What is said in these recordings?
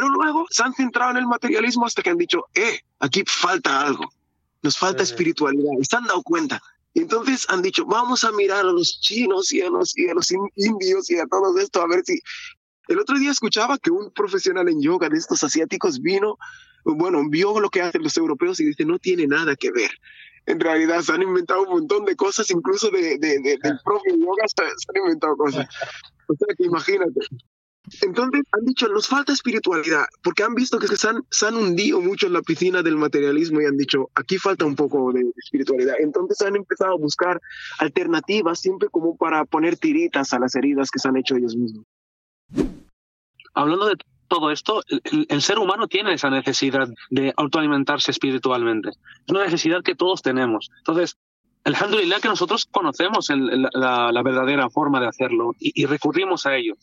Pero luego se han centrado en el materialismo hasta que han dicho, eh, aquí falta algo, nos falta espiritualidad, y se han dado cuenta. Y entonces han dicho, vamos a mirar a los chinos y a los, y a los indios y a todo esto, a ver si... El otro día escuchaba que un profesional en yoga de estos asiáticos vino, bueno, vio lo que hacen los europeos y dice, no tiene nada que ver en realidad se han inventado un montón de cosas, incluso de, de, del propio yoga se, han inventado cosas. O sea que imagínate. Entonces han dicho, nos falta espiritualidad, porque han visto que se han, se han hundido mucho en la piscina del materialismo y han dicho, aquí falta un poco de espiritualidad. Entonces han empezado a buscar alternativas siempre como para poner tiritas a las heridas que se han hecho ellos mismos. Hablando de todo esto, el, ser humano tiene esa necesidad de autoalimentarse espiritualmente. Es una necesidad que todos tenemos. Entonces, alhamdulillah que nosotros conocemos la, verdadera forma de hacerlo y, recurrimos a ello.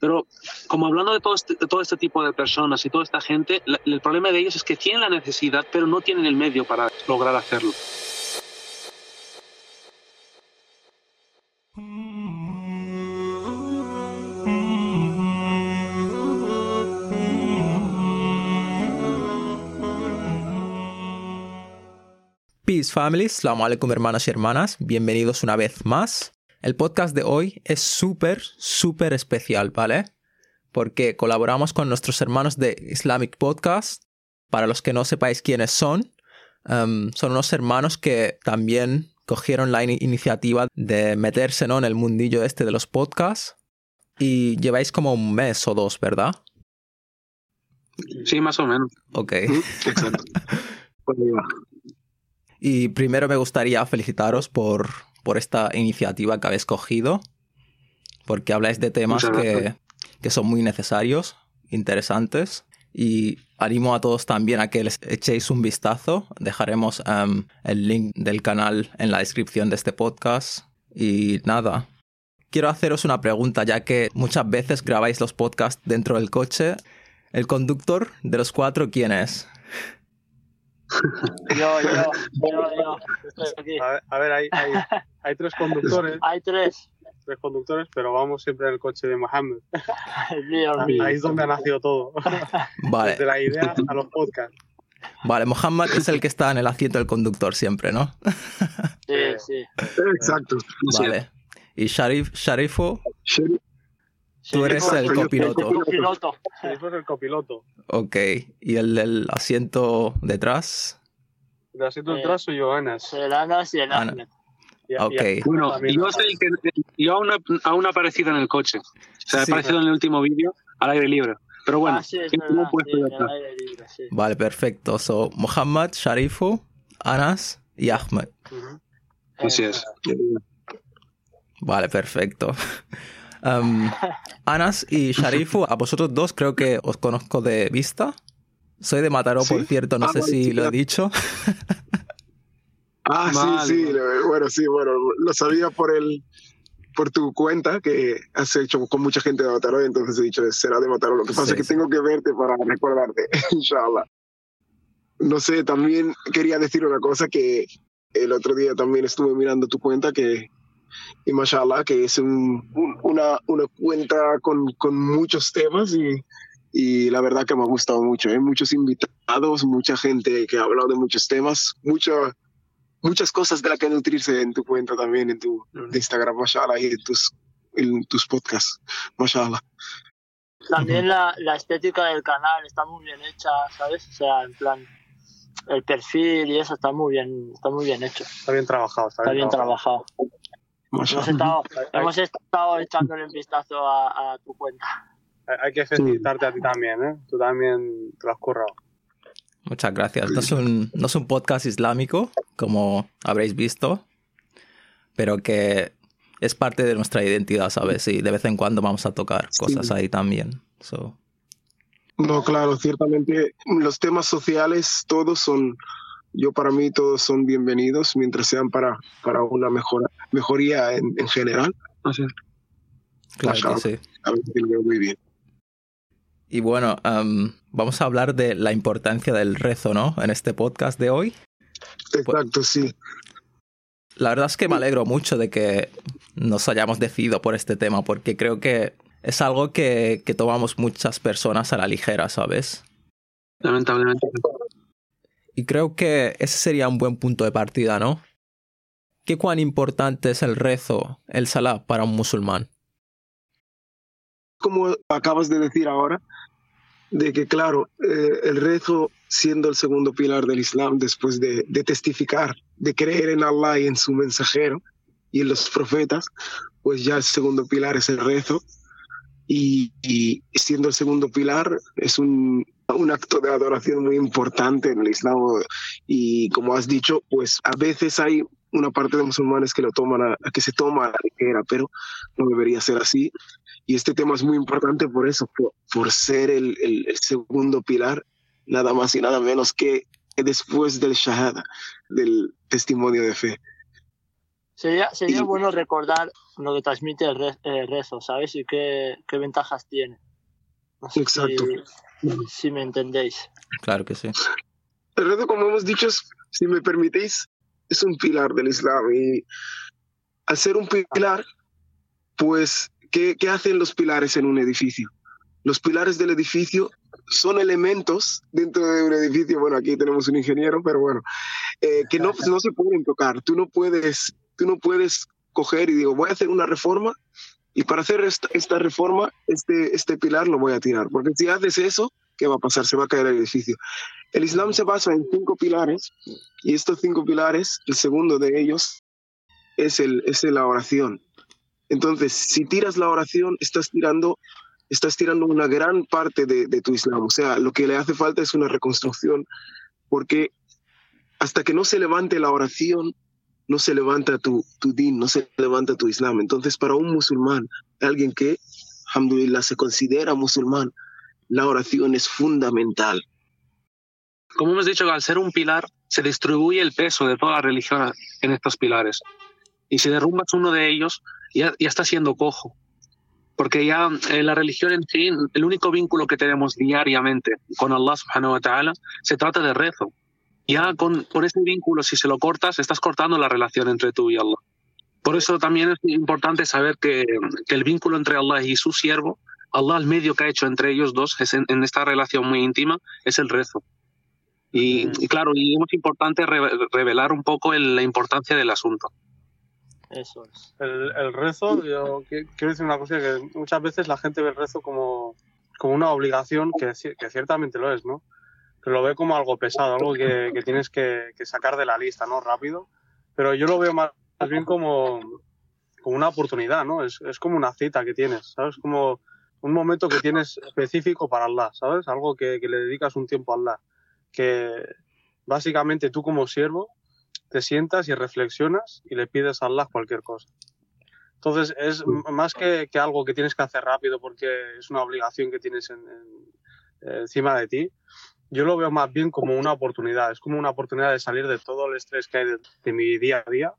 Pero como hablando de todo, este, de todo este tipo de personas y toda esta gente, el problema de ellos es que tienen la necesidad, pero no tienen el medio para lograr hacerlo. Peace Family, Salamu alaikum hermanas y hermanas, bienvenidos una vez más. El podcast de hoy es súper, súper especial, ¿vale? Porque colaboramos con nuestros hermanos de Islamic Podcast. Para los que no sepáis quiénes son, um, son unos hermanos que también cogieron la iniciativa de meterse ¿no? en el mundillo este de los podcasts. Y lleváis como un mes o dos, ¿verdad? Sí, más o menos. Ok. Exacto. Y primero me gustaría felicitaros por, por esta iniciativa que habéis cogido, porque habláis de temas que, que, son muy necesarios, interesantes. Y animo a todos también a que les echéis un vistazo. Dejaremos em, el link del canal en la descripción de este podcast. Y nada, quiero haceros una pregunta, ya que muchas veces grabáis los podcasts dentro del coche. ¿El conductor de los cuatro quién es? Yo, yo, yo, yo. A ver, hay, hay, hay, tres conductores. Hay tres. Tres conductores, pero vamos siempre en el coche de Mohammed. Ahí es donde ha nacido todo. Vale. Desde la idea a los podcasts. Vale, Mohammed es el que está en el asiento del conductor siempre, ¿no? Sí, sí. Exacto. Vale. ¿Y Sharif, Sharifo? Tú eres el copiloto. El copiloto. Es el copiloto. Ok. ¿Y el del asiento detrás? El asiento detrás soy yo, Anas. El Anas y el Ahmed. Ok. Bueno, yo soy el que yo aún, aún he aparecido en el coche. O sea, he aparecido en el último vídeo al aire libre. Pero bueno, ah, sí, es verdad, sí, libre, sí. Vale, perfecto. So, Muhammad, Sharifu, Anas y Ahmed. Así es. Vale, perfecto. Um, Anas y Sharifu, a vosotros dos creo que os conozco de vista. Soy de Mataró, por cierto, no ah, sé si lo he dicho. ah, sí, sí, bueno, sí, bueno, lo sabía por el por tu cuenta que has hecho con mucha gente de Mataró, entonces he dicho, será de Mataró. Lo que pasa es que tengo que verte para recordarte, inshallah. No sé, también quería decir una cosa que el otro día también estuve mirando tu cuenta que y mashallah, que es un, una, una, cuenta con, con muchos temas y, y, la verdad que me ha gustado mucho. Hay ¿eh? muchos invitados, mucha gente que ha hablado de muchos temas, mucho, muchas cosas de las que nutrirse en tu cuenta también, en tu Instagram, mashallah, y en tus, en tus podcasts, mashallah. También la, la estética del canal está muy bien hecha, ¿sabes? O sea, en plan, el perfil y eso está muy bien, está muy bien hecho. Está bien trabajado. Está, bien, trabajado. Hemos estado, hemos estado echándole un vistazo a, tu cuenta. Hay que felicitarte a ti también, ¿eh? Tú también te lo has currado. Muchas gracias. No es, un, no es un podcast islámico, como habréis visto, pero que es parte de nuestra identidad, ¿sabes? Y de vez en cuando vamos a tocar cosas ahí también. No, claro, ciertamente los temas sociales todos son yo para mí todos son bienvenidos mientras sean para, para una mejora, mejoría en, en general. claro que sí. Muy bien. Y bueno, vamos a hablar de la importancia del rezo, ¿no? En este podcast de hoy. Exacto, sí. La verdad es que me alegro mucho de que nos hayamos decidido por este tema, porque creo que es algo que, que tomamos muchas personas a la ligera, ¿sabes? Lamentablemente. Y creo que ese sería un buen punto de partida, ¿no? ¿Qué cuán importante es el rezo, el salah, para un musulmán? Como acabas de decir ahora, de que claro, eh, el rezo siendo el segundo pilar del Islam después de, de, testificar, de creer en Allah y en su mensajero y en los profetas, pues ya el segundo pilar es el rezo y, y siendo el segundo pilar es un, un acto de adoración muy importante en el Islam y como has dicho, pues a veces hay una parte de musulmanes que lo toman a, a que se toma a la ligera, pero no debería ser así. Y este tema es muy importante por eso, por, por ser el, el, el, segundo pilar, nada más y nada menos que después del shahada, del testimonio de fe. Sería, sería y, bueno recordar lo que transmite el, el rezo, ¿sabes? Y qué, qué ventajas tiene. Exacto. Si, si, me entendéis. Claro que sí. El rezo, como hemos dicho, si me permitéis, es un pilar del Islam. Y al ser un pilar, pues ¿Qué, ¿Qué, hacen los pilares en un edificio? Los pilares del edificio son elementos dentro de un edificio, bueno, aquí tenemos un ingeniero, pero bueno, eh, que no, no se pueden tocar. Tú no puedes, tú no puedes coger y digo, voy a hacer una reforma y para hacer esta, reforma, este, este pilar lo voy a tirar. Porque si haces eso, ¿qué va a pasar? Se va a caer el edificio. El Islam se basa en cinco pilares y estos cinco pilares, el segundo de ellos es, el, es la oración. Entonces, si tiras la oración, estás tirando, estás tirando una gran parte de, de, tu Islam. O sea, lo que le hace falta es una reconstrucción, porque hasta que no se levante la oración, no se levanta tu, tu din, no se levanta tu Islam. Entonces, para un musulmán, alguien que, alhamdulillah, se considera musulmán, la oración es fundamental. Como hemos dicho, al ser un pilar, se distribuye el peso de toda la religión en estos pilares. Y si derrumbas uno de ellos, ya, ya está siendo cojo. Porque ya eh, la religión en sí, el único vínculo que tenemos diariamente con Allah subhanahu wa ta'ala, se trata de rezo. Ya con, con ese vínculo, si se lo cortas, estás cortando la relación entre tú y Allah. Por eso también es importante saber que, que el vínculo entre Allah y su siervo, Allah el medio que ha hecho entre ellos dos es en, en esta relación muy íntima, es el rezo. Y, y claro, y es importante re, revelar un poco el, la importancia del asunto. Eso es. El, el, rezo, yo quiero decir una cosa, que muchas veces la gente ve el rezo como, como una obligación, que, que ciertamente lo es, ¿no? Pero lo ve como algo pesado, algo que, que tienes que, que, sacar de la lista, ¿no? Rápido. Pero yo lo veo más, más bien como, como una oportunidad, ¿no? Es, es como una cita que tienes, ¿sabes? Como un momento que tienes específico para Allah, ¿sabes? Algo que, que le dedicas un tiempo a Allah. Que básicamente tú como siervo te sientas y reflexionas y le pides a Allah cualquier cosa. Entonces es más que, que, algo que tienes que hacer rápido porque es una obligación que tienes en, en, encima de ti. Yo lo veo más bien como una oportunidad. Es como una oportunidad de salir de todo el estrés que hay de, mi día a día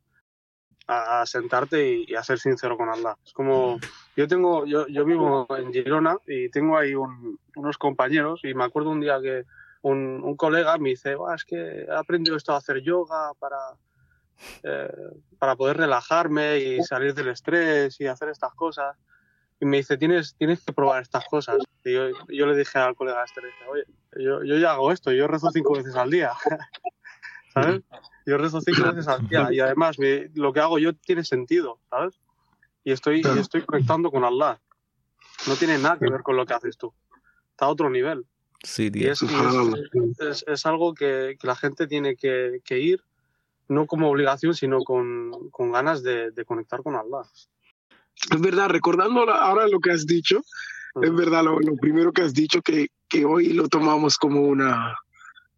a, sentarte y, y, a ser sincero con Allah. Es como yo tengo, yo, yo vivo en Girona y tengo ahí un, unos compañeros y me acuerdo un día que un, un colega me dice, es que he aprendido esto a hacer yoga para, eh, para poder relajarme y salir del estrés y hacer estas cosas. Y me dice, tienes, tienes que probar estas cosas. Y yo, yo le dije al colega este, le dije, oye, yo, yo ya hago esto, yo rezo cinco veces al día. ¿Sabes? Yo rezo cinco veces al día y además me, lo que hago yo tiene sentido, ¿sabes? Y estoy, y estoy conectando con Allah. No tiene nada que ver con lo que haces tú. Está a otro nivel. Sí, y es, es, es, es, algo que, que, la gente tiene que, que, ir, no como obligación, sino con, con ganas de, de, conectar con Allah. Es verdad, recordando ahora lo que has dicho, es verdad lo, lo, primero que has dicho, que, que hoy lo tomamos como una...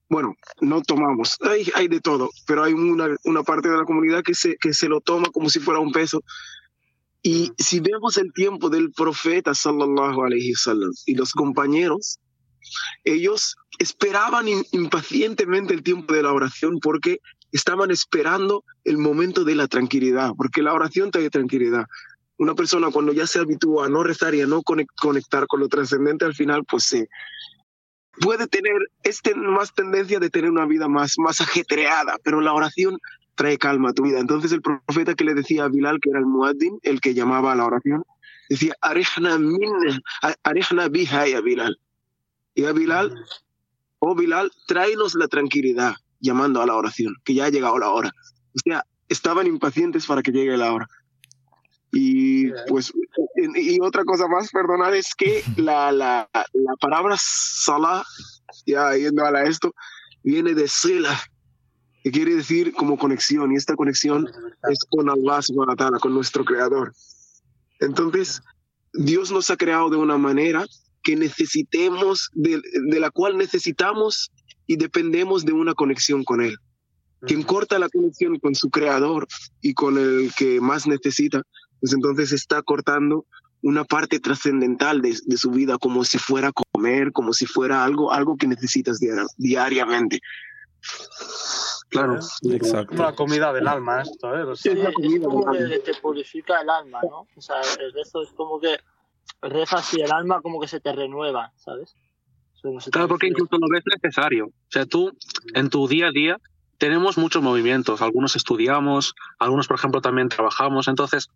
Bueno, no tomamos, hay, hay de todo, pero hay una, una parte de la comunidad que se, que se lo toma como si fuera un peso. Y si vemos el tiempo del profeta, sallallahu alayhi wasallam, y los compañeros, ellos esperaban impacientemente el tiempo de la oración porque estaban esperando el momento de la tranquilidad, porque la oración trae tranquilidad. Una persona cuando ya se habitúa a no rezar y a no conectar con lo trascendente, al final pues se puede tener este, más tendencia de tener una vida más, más ajetreada, pero la oración trae calma a tu vida. Entonces el profeta que le decía a Bilal, que era el muaddin, el que llamaba a la oración, decía, arejna, min, arejna biha Bilal. Y a Bilal, oh Bilal, tráenos la tranquilidad, llamando a la oración, que ya ha llegado la hora. O sea, estaban impacientes para que llegue la hora. Y pues, y otra cosa más, perdonad, es que la, la, la palabra salah, ya yendo a esto, viene de sila, que quiere decir como conexión, y esta conexión es con Allah subhanahu con nuestro creador. Entonces, Dios nos ha creado de una manera que necesitemos, de, de la cual necesitamos y dependemos de una conexión con Él. Quien corta la conexión con su creador y con el que más necesita, pues entonces está cortando una parte trascendental de, de, su vida, como si fuera comer, como si fuera algo, algo que necesitas diariamente. Claro, exacto. La comida del alma, esto, ¿eh? es como que te purifica el alma, ¿no? O sea, el rezo es como que rezas y el alma como que se te renueva, ¿sabes? Claro, porque incluso lo ves necesario. O sea, tú en tu día a día tenemos muchos movimientos. Algunos estudiamos, algunos, por ejemplo, también trabajamos. Entonces,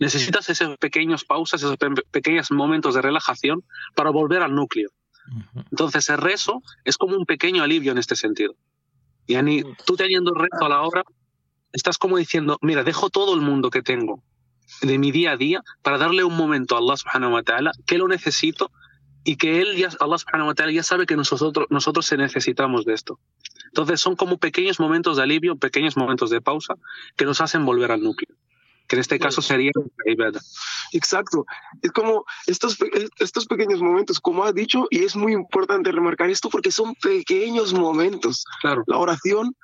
necesitas esos pequeños pausas, esos pequeños momentos de relajación para volver al núcleo. Entonces, el rezo es como un pequeño alivio en este sentido. Y Ani, tú teniendo rezo a la hora, estás como diciendo, mira, dejo todo el mundo que tengo de mi día a día para darle un momento a Allah subhanahu wa ta'ala que lo necesito y que él ya, Allah subhanahu wa ta'ala ya sabe que nosotros, nosotros se necesitamos de esto. Entonces son como pequeños momentos de alivio, pequeños momentos de pausa que nos hacen volver al núcleo que en este caso sería Exacto. Es como estos, estos pequeños momentos, como ha dicho, y es muy importante remarcar esto porque son pequeños momentos. Claro. La oración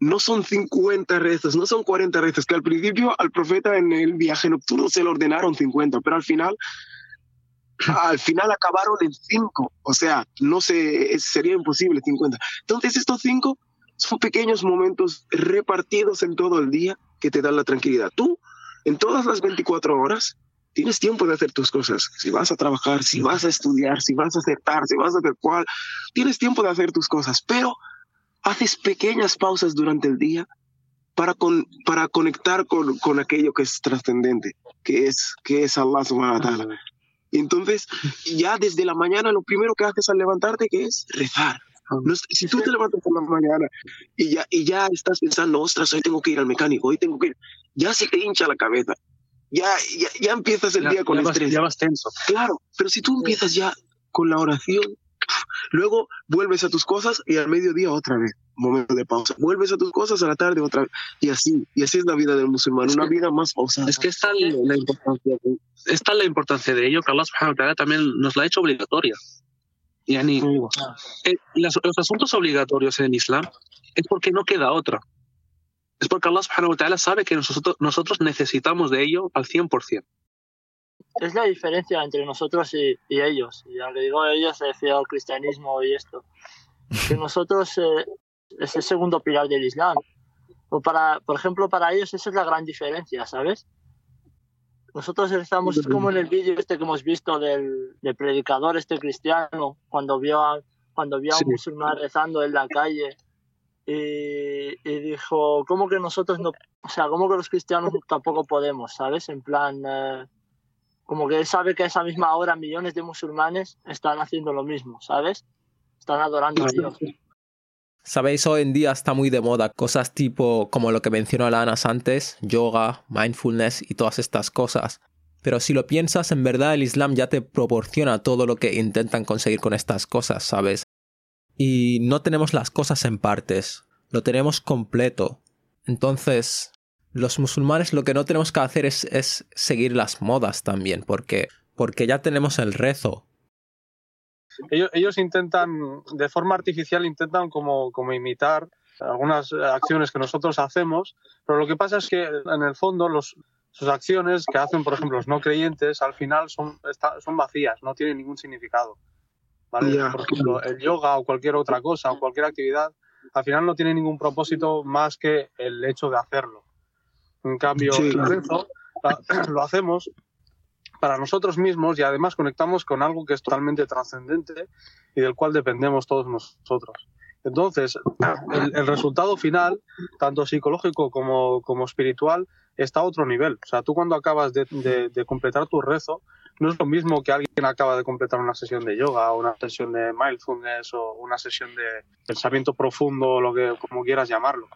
no son 50 rezos, no son 40 rezos, que al principio al profeta en el viaje nocturno se le ordenaron 50, pero al final al final acabaron en 5, o sea, no se, sería imposible 50. Entonces estos 5 son pequeños momentos repartidos en todo el día que te dan la tranquilidad. Tú, en todas las 24 horas, tienes tiempo de hacer tus cosas. Si vas a trabajar, si vas a estudiar, si vas a acertar, si vas a hacer cual, tienes tiempo de hacer tus cosas, pero haces pequeñas pausas durante el día para, con, para conectar con, con aquello que es trascendente, que es, que es Allah subhanahu wa ta'ala. Entonces, ya desde la mañana, lo primero que haces al levantarte, que es rezar si tú te levantas por la mañana y ya, y ya estás pensando, ostras, hoy tengo que ir al mecánico, hoy tengo que ir, ya se te hincha la cabeza. Ya, ya, ya empiezas el día con ya estrés. ya vas tenso. Claro, pero si tú empiezas ya con la oración, luego vuelves a tus cosas y al mediodía otra vez, momento de pausa. Vuelves a tus cosas a la tarde otra vez. Y así, y así es la vida del musulmán, una vida más pausada. Es que está la, importancia de, está la importancia de ello que Allah subhanahu wa ta'ala también nos la ha hecho obligatoria. Yani, eh, los, asuntos obligatorios en el Islam es porque no queda otra. Es porque Allah subhanahu wa ta'ala sabe que nosotros, nosotros necesitamos de ello al 100%. Es la diferencia entre nosotros y, ellos. Y aunque digo ellos, se refiero al cristianismo y esto. Que nosotros eh, es el segundo pilar del Islam. O para, por ejemplo, para ellos esa es la gran diferencia, ¿sabes? Nosotros estamos como en el vídeo este que hemos visto del, predicador este cristiano, cuando vio a, cuando vio a un musulmán rezando en la calle y, dijo, ¿cómo que nosotros no, o sea, cómo que los cristianos tampoco podemos, ¿sabes? En plan, eh, como que él sabe que a esa misma hora millones de musulmanes están haciendo lo mismo, ¿sabes? Están adorando a Dios. Sabéis, hoy en día está muy de moda cosas tipo como lo que mencionó Alanas antes, yoga, mindfulness y todas estas cosas. Pero si lo piensas, en verdad el Islam ya te proporciona todo lo que intentan conseguir con estas cosas, ¿sabes? Y no tenemos las cosas en partes, lo tenemos completo. Entonces, los musulmanes lo que no tenemos que hacer es, es seguir las modas también, porque, porque ya tenemos el rezo, ellos, intentan, de forma artificial, intentan como, como imitar algunas acciones que nosotros hacemos, pero lo que pasa es que en el fondo los, sus acciones que hacen, por ejemplo, los no creyentes, al final son, son vacías, no tienen ningún significado. ¿vale? Por ejemplo, el yoga o cualquier otra cosa o cualquier actividad, al final no tiene ningún propósito más que el hecho de hacerlo. En cambio, rezo lo hacemos para nosotros mismos y además conectamos con algo que es totalmente trascendente y del cual dependemos todos nosotros. Entonces, el, resultado final, tanto psicológico como, como, espiritual, está a otro nivel. O sea, tú cuando acabas de, de, completar tu rezo, no es lo mismo que alguien acaba de completar una sesión de yoga o una sesión de mindfulness o una sesión de pensamiento profundo, lo que como quieras llamarlo.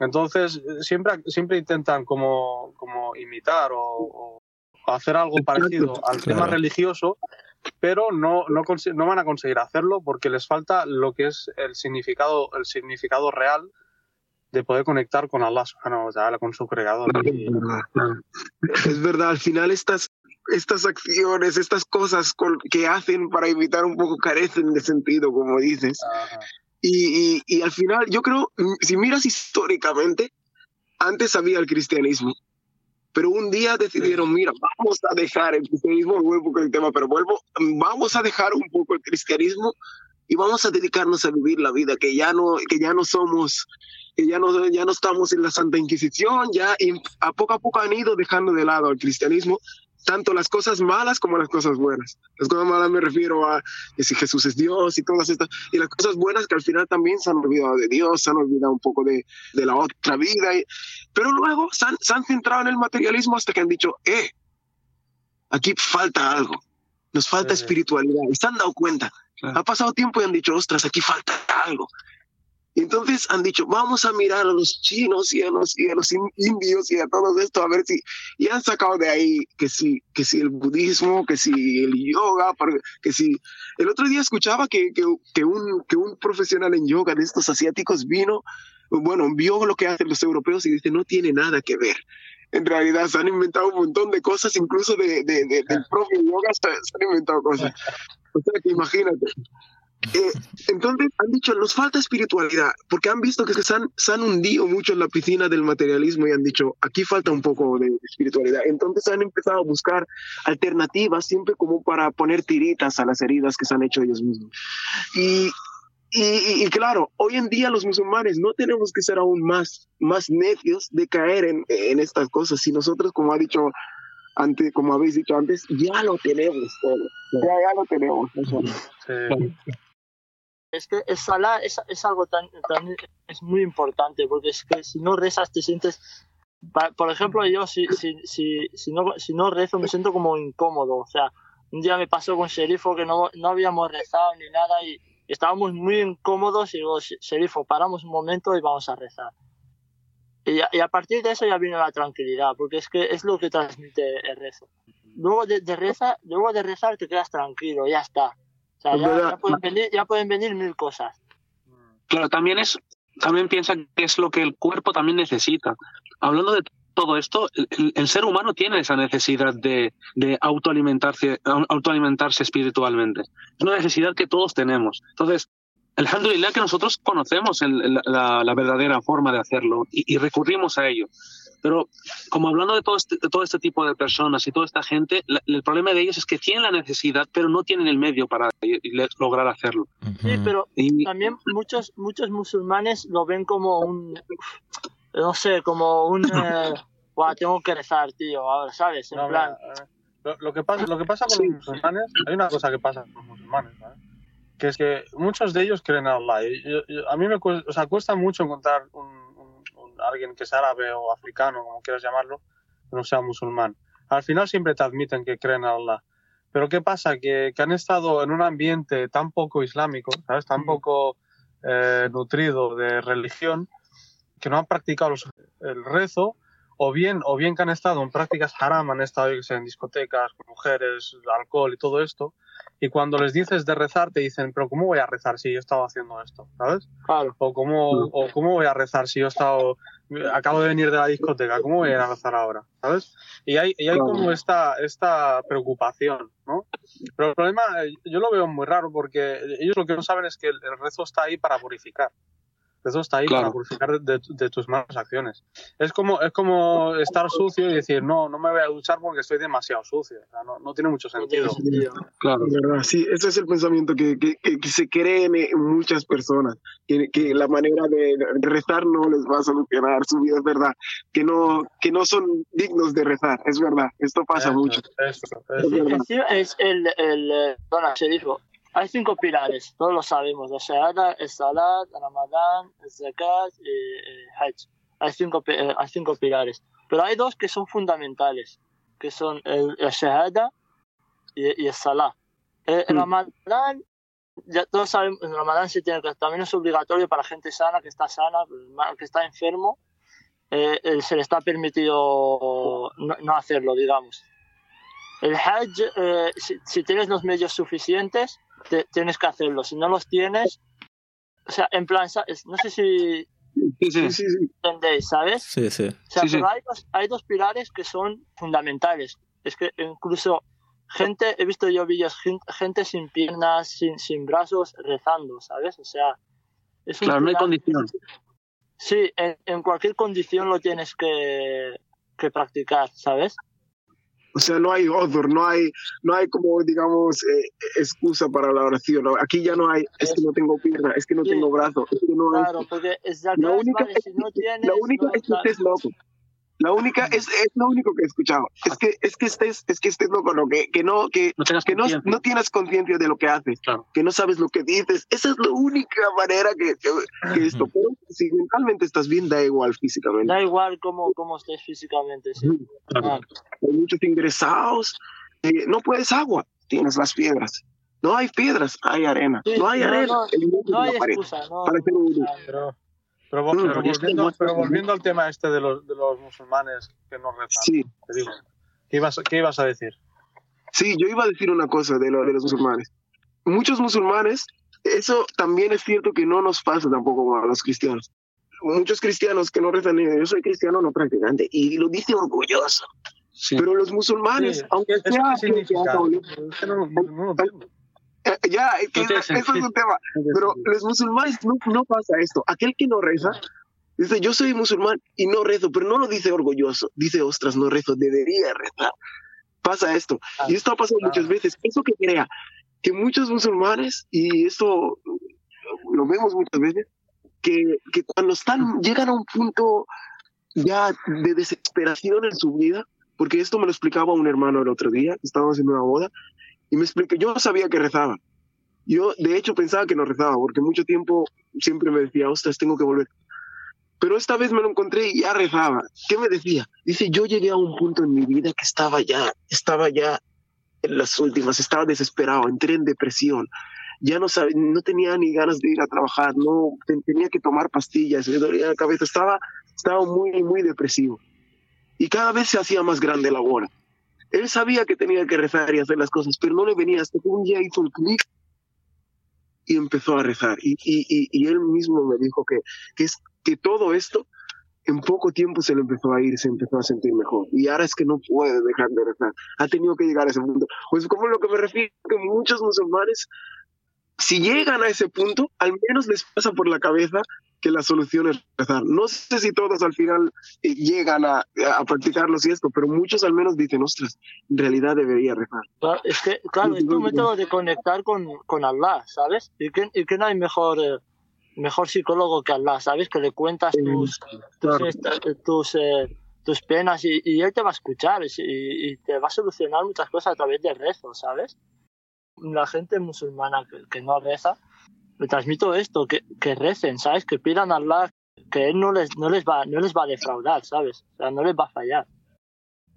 Entonces, siempre, siempre intentan como, como imitar o, hacer algo parecido al tema religioso, pero no, no, no, van a conseguir hacerlo porque les falta lo que es el significado, el significado real de poder conectar con Allah, con su creador. Es verdad, al final estas, estas acciones, estas cosas que hacen para imitar un poco carecen de sentido, como dices. Y, y, y, al final, yo creo, si miras históricamente, antes había el cristianismo, pero un día decidieron, mira, vamos a dejar el cristianismo, vuelvo con el tema, pero vuelvo, vamos a dejar un poco el cristianismo y vamos a dedicarnos a vivir la vida, que ya no, que ya no somos, que ya no, ya no estamos en la Santa Inquisición, ya y a poco a poco han ido dejando de lado el cristianismo tanto las cosas malas como las cosas buenas. Las cosas malas me refiero a si Jesús es Dios y todas estas, y las cosas buenas que al final también se han olvidado de Dios, se han olvidado un poco de, de la otra vida, pero luego se han, se han, centrado en el materialismo hasta que han dicho, eh, aquí falta algo, nos falta espiritualidad, y se han dado cuenta. Ha pasado tiempo y han dicho, ostras, aquí falta algo. Y entonces han dicho, vamos a mirar a los chinos y a los, y a los indios y a todo esto, a ver si, y han sacado de ahí que si, que si el budismo, que si el yoga, que si... El otro día escuchaba que, que, que, un, que un profesional en yoga de estos asiáticos vino, bueno, vio lo que hacen los europeos y dice, no tiene nada que ver. En realidad se han inventado un montón de cosas, incluso de, de, del propio yoga se han inventado cosas. O sea que imagínate. Eh, entonces han dicho, nos falta espiritualidad, porque han visto que se han, se han, hundido mucho en la piscina del materialismo y han dicho, aquí falta un poco de espiritualidad. Entonces han empezado a buscar alternativas, siempre como para poner tiritas a las heridas que se han hecho ellos mismos. Y, y, y, claro, hoy en día los musulmanes no tenemos que ser aún más, más necios de caer en, en estas cosas. Si nosotros, como ha dicho antes, como habéis dicho antes, ya lo tenemos todo. Ya, ya lo tenemos. Sí es que es, es, es algo tan, es muy importante porque es que si no rezas te sientes por ejemplo yo si, si, si, si, no, si no rezo me siento como incómodo. O sea un día me pasó con Sherifo que no, no habíamos rezado ni nada y estábamos muy incómodos y digo Sherifo paramos un momento y vamos a rezar y a, y a, partir de eso ya vino la tranquilidad porque es que es lo que transmite el rezo. Luego de, de reza, luego de rezar te quedas tranquilo ya está ya, pueden venir, mil cosas. Claro, también es, también piensa que es lo que el cuerpo también necesita. Hablando de todo esto, el, ser humano tiene esa necesidad de, de autoalimentarse, autoalimentarse espiritualmente. Es una necesidad que todos tenemos. Entonces, el alhamdulillah que nosotros conocemos la, verdadera forma de hacerlo y recurrimos a ello. Pero como hablando de todo este, todo este tipo de personas y toda esta gente, el problema de ellos es que tienen la necesidad, pero no tienen el medio para lograr hacerlo. Sí, pero también muchos, muchos musulmanes lo ven como un, no sé, como un, eh, tengo que rezar, tío, ahora, ¿sabes? En plan... Lo, que pasa, lo que pasa con los musulmanes, hay una cosa que pasa con los musulmanes, que es que muchos de ellos creen en Allah. a mí me cuesta, o sea, cuesta mucho encontrar un alguien que es árabe o africano, como quieras llamarlo, que no sea musulmán. Al final siempre te admiten que creen en Allah. Pero ¿qué pasa? Que, que han estado en un ambiente tan poco islámico, ¿sabes? Tan mm. poco eh, nutrido de religión, que no han practicado el rezo, o bien, o bien que han estado en prácticas haram, han estado en discotecas, con mujeres, alcohol y todo esto, y cuando les dices de rezar te dicen, pero ¿cómo voy a rezar si yo he estado haciendo esto? ¿Sabes? Claro. O ¿cómo, o ¿cómo voy a rezar si yo he estado, acabo de venir de la discoteca, ¿cómo voy a ir a rezar ahora? ¿Sabes? Y hay, y hay como esta, esta preocupación, ¿no? Pero el problema, eh, yo lo veo muy raro porque ellos lo que no saben es que el rezo está ahí para purificar. Eso está ahí para purificar de, tus malas acciones. Es como, es como estar sucio y decir, no, no me voy a duchar porque estoy demasiado sucio. no, no, tiene mucho sentido. Claro. Sí, ese es el pensamiento que, que, que, se cree en muchas personas, que, que, la manera de rezar no les va a solucionar su vida, es verdad. Que no, que no son dignos de rezar, es verdad. Esto pasa mucho. es, el, el, el, hay cinco pilares, todos lo sabemos, la shahada, el salat, el ramadán, el zakat y el hajj. Hay cinco, eh, hay cinco pilares. Pero hay dos que son fundamentales, que son el, shahada y, y, el salat. El, Hmm. ramadán, ya todos sabemos, el ramadán sí tiene que, también es obligatorio para gente sana, que está sana, que está enfermo, eh, eh, se le está permitido no, no hacerlo, digamos. El Hajj, eh, si, si, tienes los medios suficientes, te, tienes que hacerlo. Si no los tienes, o sea, en plan, no sé si sí, sí. Sí, sí. entendéis, ¿sabes? Sí, sí. O sea, Sí, sí. pero hay, dos, hay dos pilares que son fundamentales. Es que incluso gente, he visto yo vídeos, gen- gente sin piernas, sin, sin brazos, rezando, ¿sabes? O sea, es un Claro, no hay condición. Sí, en, en cualquier condición lo tienes que, que practicar, ¿sabes? O sea, no hay other, no hay, no hay como, digamos, eh, excusa para la oración. Aquí ya no hay, es que no tengo pierna, es que no Sí. tengo brazo, es que no hay... Claro, porque es La única, es, si no tienes, la única no, es que estés loco. La única es, es lo único que he escuchado. Es que, es que estés, es que estés loco, no, que, que no, que, No que no, no tienes conciencia de lo que haces, Claro. que no sabes lo que dices. Esa es la única manera que, que, que esto. Pero si mentalmente estás bien, da igual físicamente. Da igual cómo, cómo estés físicamente, sí. Claro. Ah, Hay muchos ingresados. eh, no puedes agua, tienes las piedras. No hay piedras, hay arena. Sí, no hay no, arena, no, hay excusa, no. Para Ah, Pero, pero, volviendo, pero volviendo al tema este de los, de los musulmanes que no rezan, Sí, te digo, ¿qué ibas, ¿qué ibas a decir? Sí, yo iba a decir una cosa de, lo, de los musulmanes. Muchos musulmanes, eso también es cierto que no nos pasa tampoco a los cristianos. Muchos cristianos que no rezan, eh, yo soy cristiano no practicante, y lo dice orgulloso. Sí. Pero los musulmanes, Sí, aunque ¿eso sea qué significa? que no, no, no. Eh, ya, eso, es sentido. un tema. Pero los musulmanes no, no pasa esto. Aquel que no reza, dice, yo soy musulmán y no rezo, pero no lo dice orgulloso. Dice, ostras, no rezo, debería rezar. Pasa esto. Y esto ha pasado muchas veces. Eso que crea que muchos musulmanes, y esto lo vemos muchas veces, que, que cuando están, llegan a un punto ya de desesperación en su vida, porque esto me lo explicaba un hermano el otro día, estábamos en una boda, y me explicó, yo sabía que rezaba. Yo, de hecho, pensaba que no rezaba, porque mucho tiempo siempre me decía, ostras, tengo que volver. Pero esta vez me lo encontré y ya rezaba. ¿Qué me decía? Dice, yo llegué a un punto en mi vida que estaba ya, estaba ya en las últimas, estaba desesperado, entré en depresión. Ya no sabía, no tenía ni ganas de ir a trabajar, no te- tenía que tomar pastillas, me dolía la cabeza, estaba, estaba muy, muy depresivo. Y cada vez se hacía más grande la bola. Él sabía que tenía que rezar y hacer las cosas, pero no le venía hasta que un día hizo un clic y empezó a rezar. Y, él mismo me dijo que, que, que todo esto en poco tiempo se le empezó a ir, se empezó a sentir mejor. Y ahora es que no puede dejar de rezar. Ha tenido que llegar a ese punto. Pues como lo que me refiero, que muchos musulmanes, si llegan a ese punto, al menos les pasa por la cabeza que la solución es rezar. No sé si todos al final eh, llegan a, a practicarlo y esto, pero muchos al menos dicen, ostras, en realidad debería rezar. Claro, es que, claro, es tu método de conectar con, con Allah, ¿sabes? Y que, y que no hay mejor, eh, mejor psicólogo que Allah, ¿sabes? Que le cuentas tus, tus, Claro. esta- tus, eh, tus penas y, y él te va a escuchar y, y te va a solucionar muchas cosas a través de rezo, ¿sabes? La gente musulmana que, que no reza, le transmito esto, que, que recen, ¿sabes? Que pidan a Allah que él no les, no les va, no les va a defraudar, ¿sabes? O sea, no les va a fallar.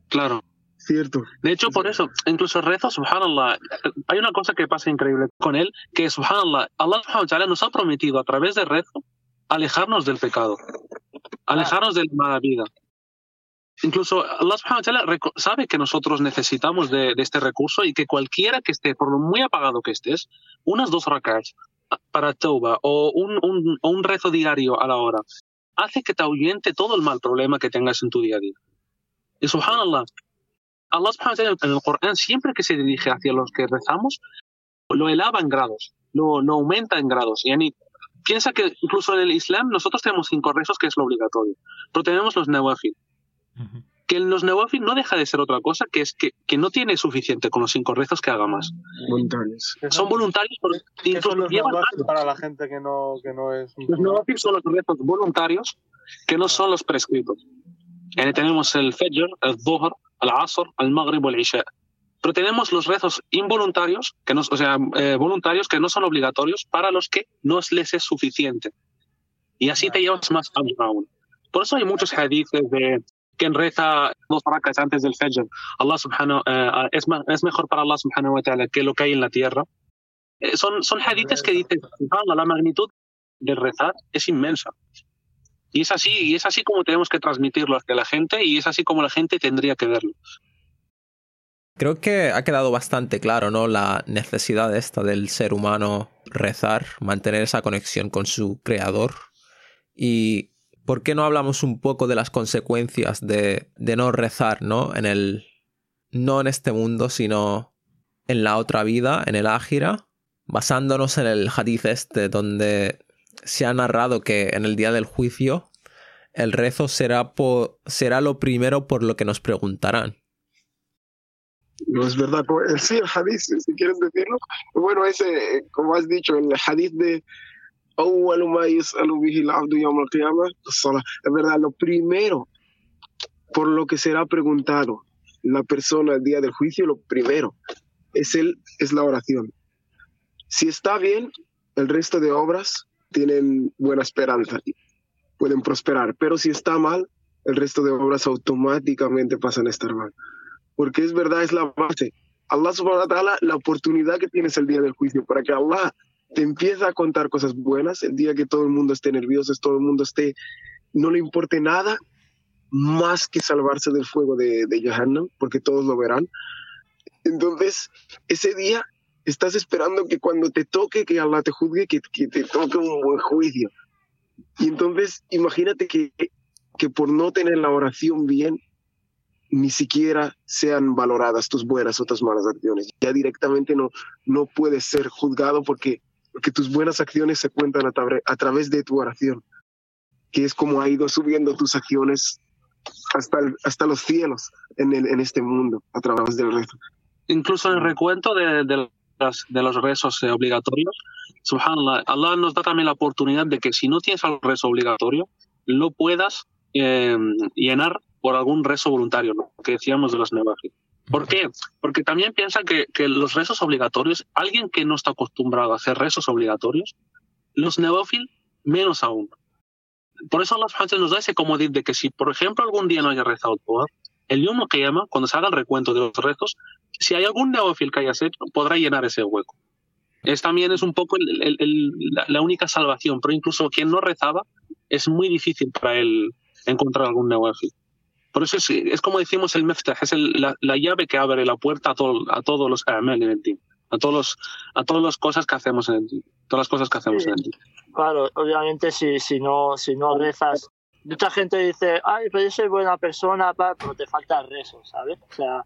Claro. Cierto. De hecho, por eso, incluso rezo, subhanallah, hay una cosa que pasa increíble con él, que subhanallah, Allah subhanahu wa ta'ala nos ha prometido a través del rezo alejarnos del pecado, alejarnos de la mala vida. Incluso Allah subhanahu wa ta'ala sabe que nosotros necesitamos de, este recurso y que cualquiera que esté, por lo muy apagado que estés, unas dos rakats para tauba o un, un, o un rezo diario a la hora, hace que te ahuyente todo el mal problema que tengas en tu día a día. Y subhanallah, Allah subhanahu wa ta'ala en el Corán, siempre que se dirige hacia los que rezamos, lo eleva en grados, lo, lo aumenta en grados. Yani, piensa que incluso en el Islam nosotros tenemos cinco rezos, que es lo obligatorio, pero tenemos los nawafil. Que en los nawafil no deja de ser otra cosa, que es que, que no tiene suficiente con los cinco rezos que haga más. ¿Qué Son voluntarios, pero ¿Qué incluso son los llevan para la gente que no, que no es Los nawafil son los rezos voluntarios, que no son los prescritos. Yani, tenemos el Fajr, el Dhuhr, el Asr, el Maghrib o el Isha. Pero tenemos los rezos involuntarios, que no, o sea, eh, voluntarios que no son obligatorios para los que no les es suficiente. Y así te llevas más aún. Por eso hay muchos hadiths de quien reza dos rakas antes del Fajr, Allah subhanahu, uh, es, es, mejor para Allah subhanahu que lo que hay en la tierra. Eh, son, son que dicen, la magnitud de rezar es inmensa. Y es así, y es así como tenemos que transmitirlo hacia la gente y es así como la gente tendría que verlo. Creo que ha quedado bastante claro, ¿no? La necesidad esta del ser humano rezar, mantener esa conexión con su creador. Y ¿por qué no hablamos un poco de las consecuencias de, no rezar, ¿no? En el. No en este mundo, sino en la otra vida, en el Ágira, basándonos en el hadith este, donde se ha narrado que en el día del juicio el rezo será, será lo primero por lo que nos preguntarán. No es verdad, sí, el hadith, si quieres decirlo. Bueno, ese, como has dicho, el hadith de es verdad, lo primero por lo que será preguntado la persona el día del juicio, lo primero es, el, es la oración. Si está bien, el resto de obras tienen buena esperanza, pueden prosperar, pero si está mal, el resto de obras automáticamente pasan a estar mal. Porque es verdad, es la base. Allah subhanahu wa ta'ala, la oportunidad que tienes el día del juicio para que Allah te empiece a contar cosas buenas, el día que todo el mundo esté nervioso, todo el mundo esté, no le importe nada más que salvarse del fuego de, de Jahannam, porque todos lo verán. Entonces, ese día estás esperando que cuando te toque, que Allah te juzgue, que, te toque un buen juicio. Y entonces, imagínate que, que por no tener la oración bien, ni siquiera sean valoradas tus buenas o tus malas acciones. Ya directamente no, no puedes ser juzgado porque, porque tus buenas acciones se cuentan a, a través de tu oración, que es como ha ido subiendo tus acciones hasta, hasta los cielos en, en este mundo, a través del rezo. Incluso el recuento de, de de los rezos eh, obligatorios, subhanallah, Allah nos da también la oportunidad de que si no tienes algún rezo obligatorio, lo puedas em, llenar por algún rezo voluntario, lo que decíamos de los nevafil. ¿Por qué? Porque también piensa que, que, los rezos obligatorios, alguien que no está acostumbrado a hacer rezos obligatorios, los nevafil menos aún. Por eso Allah nos da ese comodín de que si, por ejemplo, algún día no haya rezado todo, el Yom que llama, cuando se haga el recuento de los rezos, si hay algún neófil que hayas hecho, podrá llenar ese hueco. Es también es un poco la, única salvación, pero incluso quien no rezaba, es muy difícil para él encontrar algún neófil. Por eso es, como decimos el meftah, es la, llave que abre la puerta a, a todos los amal en el a todos los, a todas las cosas que hacemos en el team, todas las cosas que hacemos en el. Claro, obviamente si, si no si no rezas mucha gente dice, ay, pero yo soy buena persona, pero te falta el rezo, ¿sabes? O sea,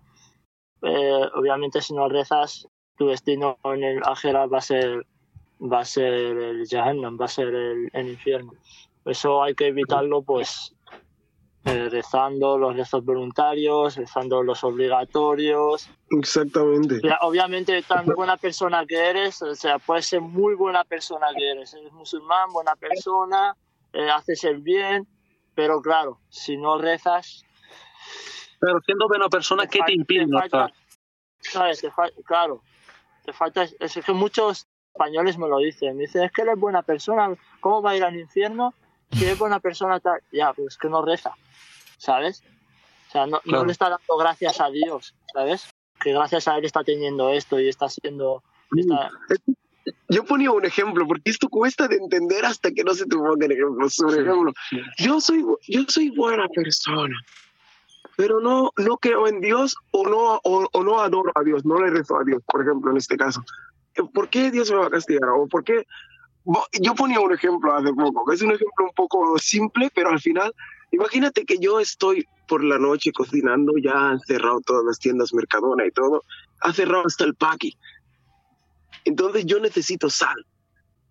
eh, obviamente si no rezas, tu destino en el Ajera va a ser va a ser el Jahannam, va a ser el, infierno. Eso hay que evitarlo, pues, eh, rezando los rezos voluntarios, rezando los obligatorios. Exactamente. obviamente, tan buena persona que eres, o sea, puedes ser muy buena persona que eres. Eres musulmán, buena persona, eh, haces el bien, pero claro, si no rezas. Pero siendo buena persona, ¿qué te impide no ¿Sabes? claro, te falta. Es que muchos españoles me lo dicen. Me dicen, es que eres buena persona, ¿cómo va a ir al infierno? Si eres buena persona, tal. Ya, pues es que no reza, ¿sabes? O sea, no, no le está dando gracias a Dios, ¿sabes? Que gracias a él está teniendo esto y está siendo. Está... Yo ponía un ejemplo, porque esto cuesta de entender hasta que no se te pongan ejemplos. Por ejemplo, yo soy, yo soy buena persona, pero no, no creo en Dios o no, o, no adoro a Dios, no le rezo a Dios, por ejemplo, en este caso. ¿Por qué Dios me va a castigar? ¿O por qué? Yo ponía un ejemplo hace poco, que es un ejemplo un poco simple, pero al final, imagínate que yo estoy por la noche cocinando, ya han cerrado todas las tiendas Mercadona y todo, ha cerrado hasta el paqui entonces yo necesito sal.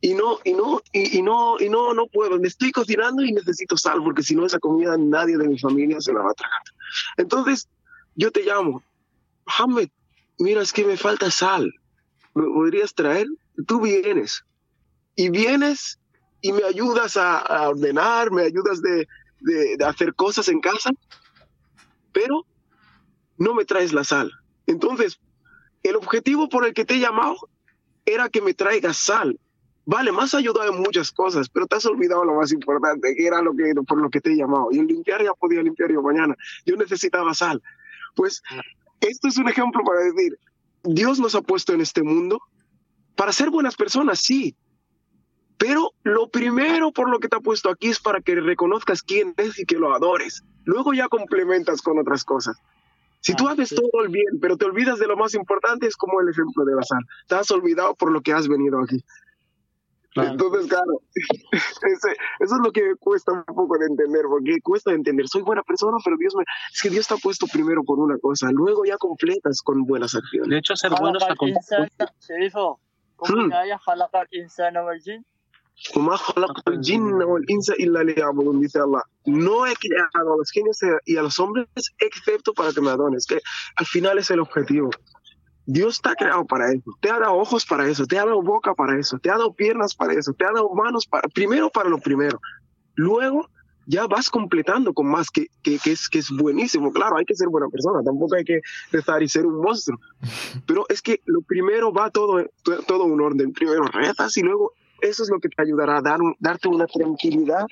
Y no, y no, y, no, y no, no puedo. Me estoy cocinando y necesito sal, porque si no esa comida nadie de mi familia se la va a tragar. Entonces, yo te llamo, Mohamed, mira, es que me falta sal. ¿Me podrías traer? Tú vienes. Y vienes y me ayudas a, ordenar, me ayudas de, de hacer cosas en casa, pero no me traes la sal. Entonces, el objetivo por el que te he llamado era que me traigas sal. Vale, me has ayudado en muchas cosas, pero te has olvidado lo más importante, que era lo que, por lo que te he llamado. Y el limpiar ya podía limpiar yo mañana. Yo necesitaba sal. Pues esto es un ejemplo para decir, Dios nos ha puesto en este mundo para ser buenas personas, sí. Pero lo primero por lo que te ha puesto aquí es para que reconozcas quién es y que lo adores. Luego ya complementas con otras cosas. Si tú ah, haces todo el bien, pero te olvidas de lo más importante, es como el ejemplo de Bazar. Te has olvidado por lo que has venido aquí. Entonces, claro, eso es lo que cuesta un poco de entender, porque cuesta de entender. Soy buena persona, pero Dios me. Es que Dios te ha puesto primero por una cosa, luego ya completas con buenas acciones. De hecho, ser bueno está. No he creado a los genios y a los hombres excepto para que me adones, que al final es el objetivo. Dios te ha creado para eso, te ha dado ojos para eso, te ha dado boca para eso, te ha dado piernas para eso, te ha dado manos para, primero para lo primero. Luego ya vas completando con más, que, que, que, es, que es buenísimo. Claro, hay que ser buena persona, tampoco hay que rezar y ser un monstruo. Pero es que lo primero va todo, todo un orden. Primero rezas y luego eso es lo que te ayudará a dar, darte una tranquilidad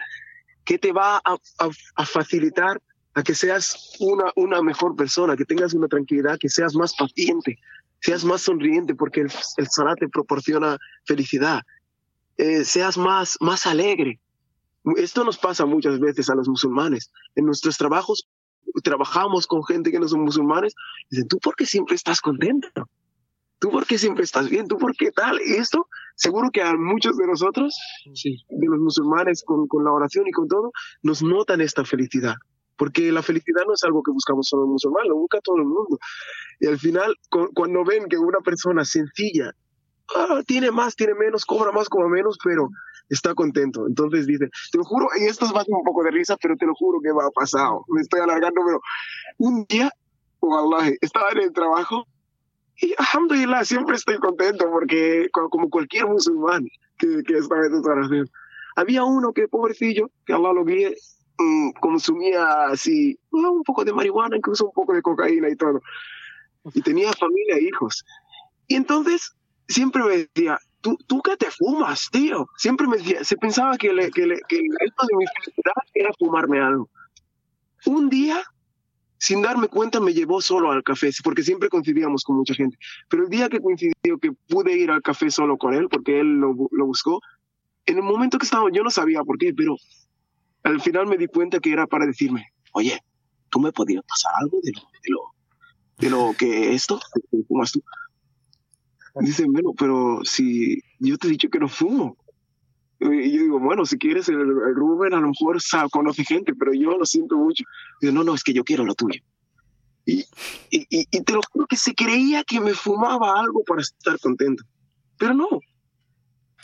que te va a, facilitar a que seas una, una mejor persona, que tengas una tranquilidad, que seas más paciente, seas más sonriente, porque el, el salat te proporciona felicidad, eh, seas más, más alegre. Esto nos pasa muchas veces a los musulmanes. En nuestros trabajos trabajamos con gente que no son musulmanes. Dicen, ¿tú por qué siempre estás contento? ¿Tú por qué siempre estás bien? ¿Tú por qué tal? Y esto, seguro que a muchos de nosotros, de los musulmanes, con, con la oración y con todo, nos notan esta felicidad porque la felicidad no es algo que buscamos solo los musulmanes, lo busca todo el mundo. Y al final, cuando ven que una persona sencilla, ah, tiene más, tiene menos, cobra más, cobra menos, pero está contento. Entonces dice, te lo juro, y esto es más un poco de risa, pero te lo juro que va a pasar. Me estoy alargando, pero un día, oh Allah, estaba en el trabajo y alhamdulillah, siempre estoy contento porque como cualquier musulmán que, que está en esta oración. Había uno que, pobrecillo, que Allah lo guíe, Mm, consumía así un poco de marihuana, incluso un poco de cocaína y todo. Y tenía familia e hijos. Y entonces siempre me decía, ¿tú, tú qué te fumas, tío? Siempre me decía, se pensaba que, le, que, le, que el resto de mi felicidad era fumarme algo. Un día, sin darme cuenta, me llevó solo al café, porque siempre coincidíamos con mucha gente. Pero el día que coincidió que pude ir al café solo con él, porque él lo, lo buscó, en el momento que estaba, yo no sabía por qué, pero al final me di cuenta que era para decirme, oye, ¿tú me podías pasar algo de lo, de lo, de lo que esto? ¿Fumas tú? Dice, bueno, pero si yo te he dicho que no fumo. Y yo digo, bueno, si quieres, el, Rubén a lo mejor conoce gente, pero yo lo siento mucho. Dice, no, no, es que yo quiero lo tuyo. Y, y, y, te lo juro que se creía que me fumaba algo para estar contento. Pero no.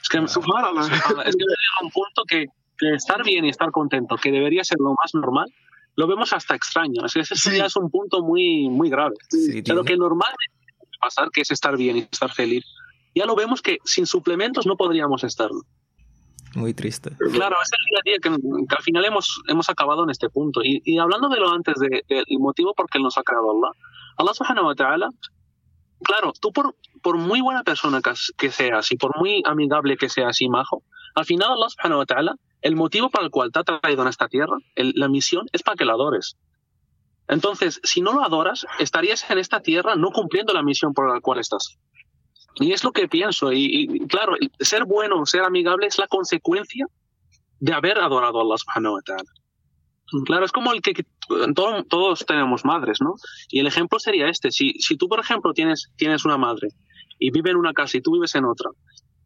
Es que, es que llega un punto que que estar bien y estar contento, que debería ser lo más normal, lo vemos hasta extraño. Es ese ya es un punto muy, muy grave. Pero que normalmente pasar, que es estar bien y estar feliz, ya lo vemos que sin suplementos no podríamos estarlo. Muy triste. Claro, es el día que, al final hemos, hemos acabado en este punto. Y, hablando de lo antes, del de, motivo por qué nos ha creado Allah, Allah subhanahu wa ta'ala, claro, tú por, por muy buena persona que, seas y por muy amigable que seas y majo, al final Allah subhanahu wa ta'ala el motivo para el cual te ha traído en esta tierra, la misión, es para que lo adores. Entonces, si no lo adoras, estarías en esta tierra no cumpliendo la misión por la cual estás. Y es lo que pienso. Y, claro, ser bueno, ser amigable es la consecuencia de haber adorado a Allah subhanahu wa ta'ala. Claro, es como el que, todos tenemos madres, ¿no? Y el ejemplo sería este. Si, si tú, por ejemplo, tienes, tienes una madre y vive en una casa y tú vives en otra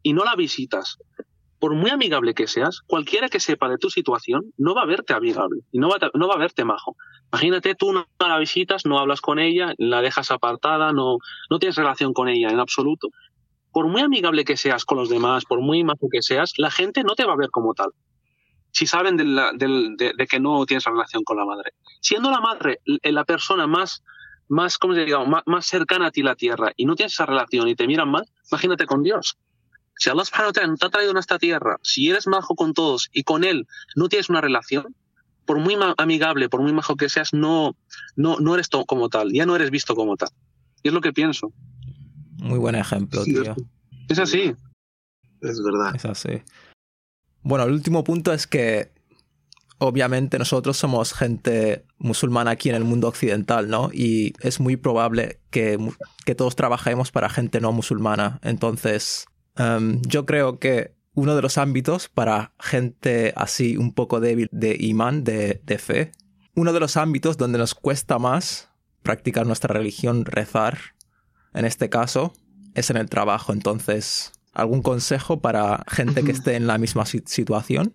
y no la visitas por muy amigable que seas, cualquiera que sepa de tu situación no va a verte amigable y no va a, no va a verte majo. Imagínate, tú no la visitas, no hablas con ella, la dejas apartada, no, no tienes relación con ella en absoluto. Por muy amigable que seas con los demás, por muy majo que seas, la gente no te va a ver como tal. Si saben de, de, que no tienes relación con la madre. Siendo la madre la persona más, más, ¿cómo se diga? Más cercana a ti la tierra y no tienes esa relación y te miran mal, imagínate con Dios. Si Allah subhanahu wa te ha traído a esta tierra, si eres majo con todos y con él no tienes una relación, por muy amigable, por muy majo que seas, no, no, no eres como tal, ya no eres visto como tal. Y es lo que pienso. Muy buen ejemplo, tío. Es así. Es verdad. Es así. Bueno, el último punto es que obviamente nosotros somos gente musulmana aquí en el mundo occidental, ¿no? Y es muy probable que, que todos trabajemos para gente no musulmana. Entonces, em, yo creo que uno de los ámbitos para gente así un poco débil de imán, de, de fe, uno de los ámbitos donde nos cuesta más practicar nuestra religión, rezar, en este caso, es en el trabajo. Entonces, ¿algún consejo para gente que esté en la misma situación?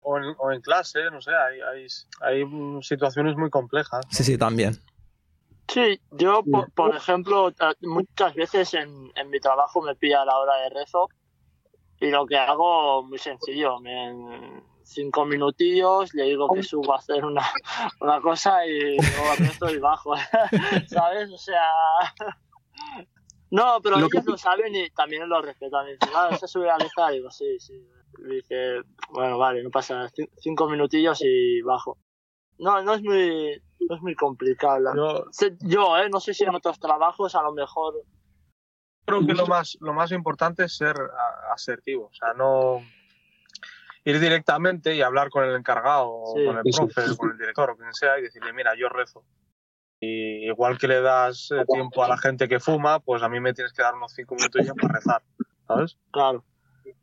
O en, o en clase, no sé, hay, hay, hay, situaciones muy complejas. ¿no? Sí, sí, también. Sí, yo, por, por ejemplo, muchas veces en, en, mi trabajo me pilla la hora de rezo y lo que hago muy sencillo, me, cinco minutillos, le digo que subo a hacer una, una cosa y luego rezo y bajo, ¿sabes? O sea... No, pero lo ellos que... lo saben y también lo respetan. Dicen, ah, ¿se sube a rezar? Digo, sí, sí. Dice, bueno, vale, no pasa nada. Cinco minutillos y bajo. No, no es muy, no es muy complicado. Yo, yo eh, no sé si en otros trabajos a lo mejor... Creo que lo más, lo más importante es ser asertivo. O sea, no ir directamente y hablar con el encargado, sí, con el profe, sí. con el director o quien sea y decirle, mira, yo rezo. Y igual que le das eh, tiempo a la gente que fuma, pues a mí me tienes que dar unos cinco minutos ya para rezar, ¿sabes? Claro.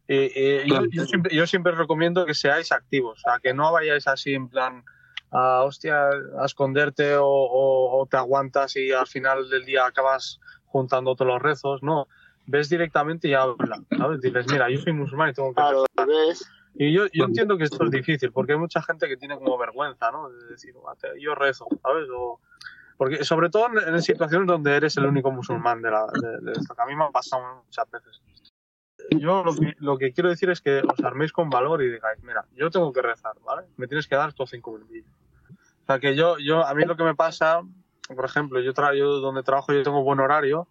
Y, y yo, yo, siempre, yo siempre recomiendo que seáis activos, o sea, que no vayáis así en plan, a, hostia, a esconderte o, o, o te aguantas y al final del día acabas juntando todos los rezos, no. Ves directamente y habla, ¿sabes? Dices, mira, yo soy musulmán y tengo que claro, rezar. ¿ves? Y yo, yo entiendo que esto es difícil, porque hay mucha gente que tiene como vergüenza, ¿no? De decir, yo rezo, ¿sabes? O, porque sobre todo en, en, situaciones donde eres el único musulmán de, la, de, de esto, que a mí me ha pasado muchas veces. Yo lo que, lo que quiero decir es que os arméis con valor y digáis, mira, yo tengo que rezar, ¿vale? Me tienes que dar estos cinco minutos. O sea, que yo, yo, a mí lo que me pasa, por ejemplo, yo, tra yo donde trabajo yo tengo buen horario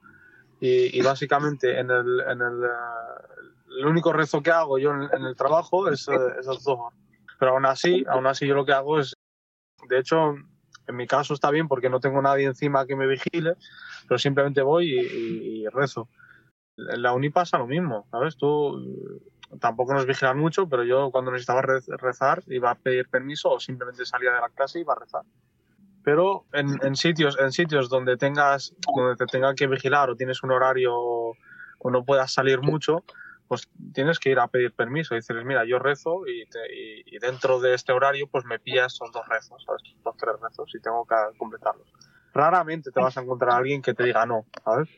y, y básicamente en el, en el, uh, el único rezo que hago yo en, en el trabajo es uh, esos dos horas. Pero aún así, aún así yo lo que hago es, de hecho, en mi caso está bien porque no tengo nadie encima que me vigile, pero simplemente voy y, y, y rezo. En la uni pasa lo mismo, ¿sabes? Tú tampoco nos vigilan mucho, pero yo cuando necesitaba rezar iba a pedir permiso o simplemente salía de la clase y iba a rezar. Pero en, en sitios en sitios donde tengas donde te tengan que vigilar o tienes un horario o no puedas salir mucho, pues tienes que ir a pedir permiso y decirles, mira, yo rezo y, te, y, y, dentro de este horario pues me pillas estos dos rezos, ¿sabes? Estos tres rezos y tengo que completarlos. Raramente te vas a encontrar a alguien que te diga no, ¿sabes?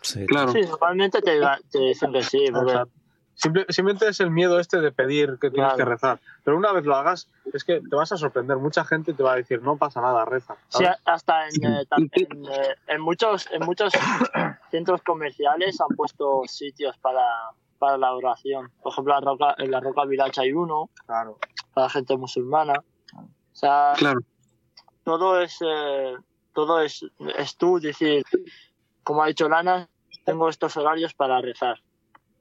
Sí, claro. Sí, normalmente te, te dicen que sí. Porque... Simple, simplemente es el miedo este de pedir que tienes claro. que rezar. Pero una vez lo hagas, es que te vas a sorprender. Mucha gente te va a decir, no pasa nada, reza. ¿sabes? Sí, hasta en, eh, en, eh, en, muchos, en muchos centros comerciales han puesto sitios para, para la oración. Por ejemplo, en la Roca, en la Roca Village hay uno, claro. para gente musulmana. O sea, claro. todo es, eh, todo es, es tú decir, como ha dicho Lana, tengo estos horarios para rezar.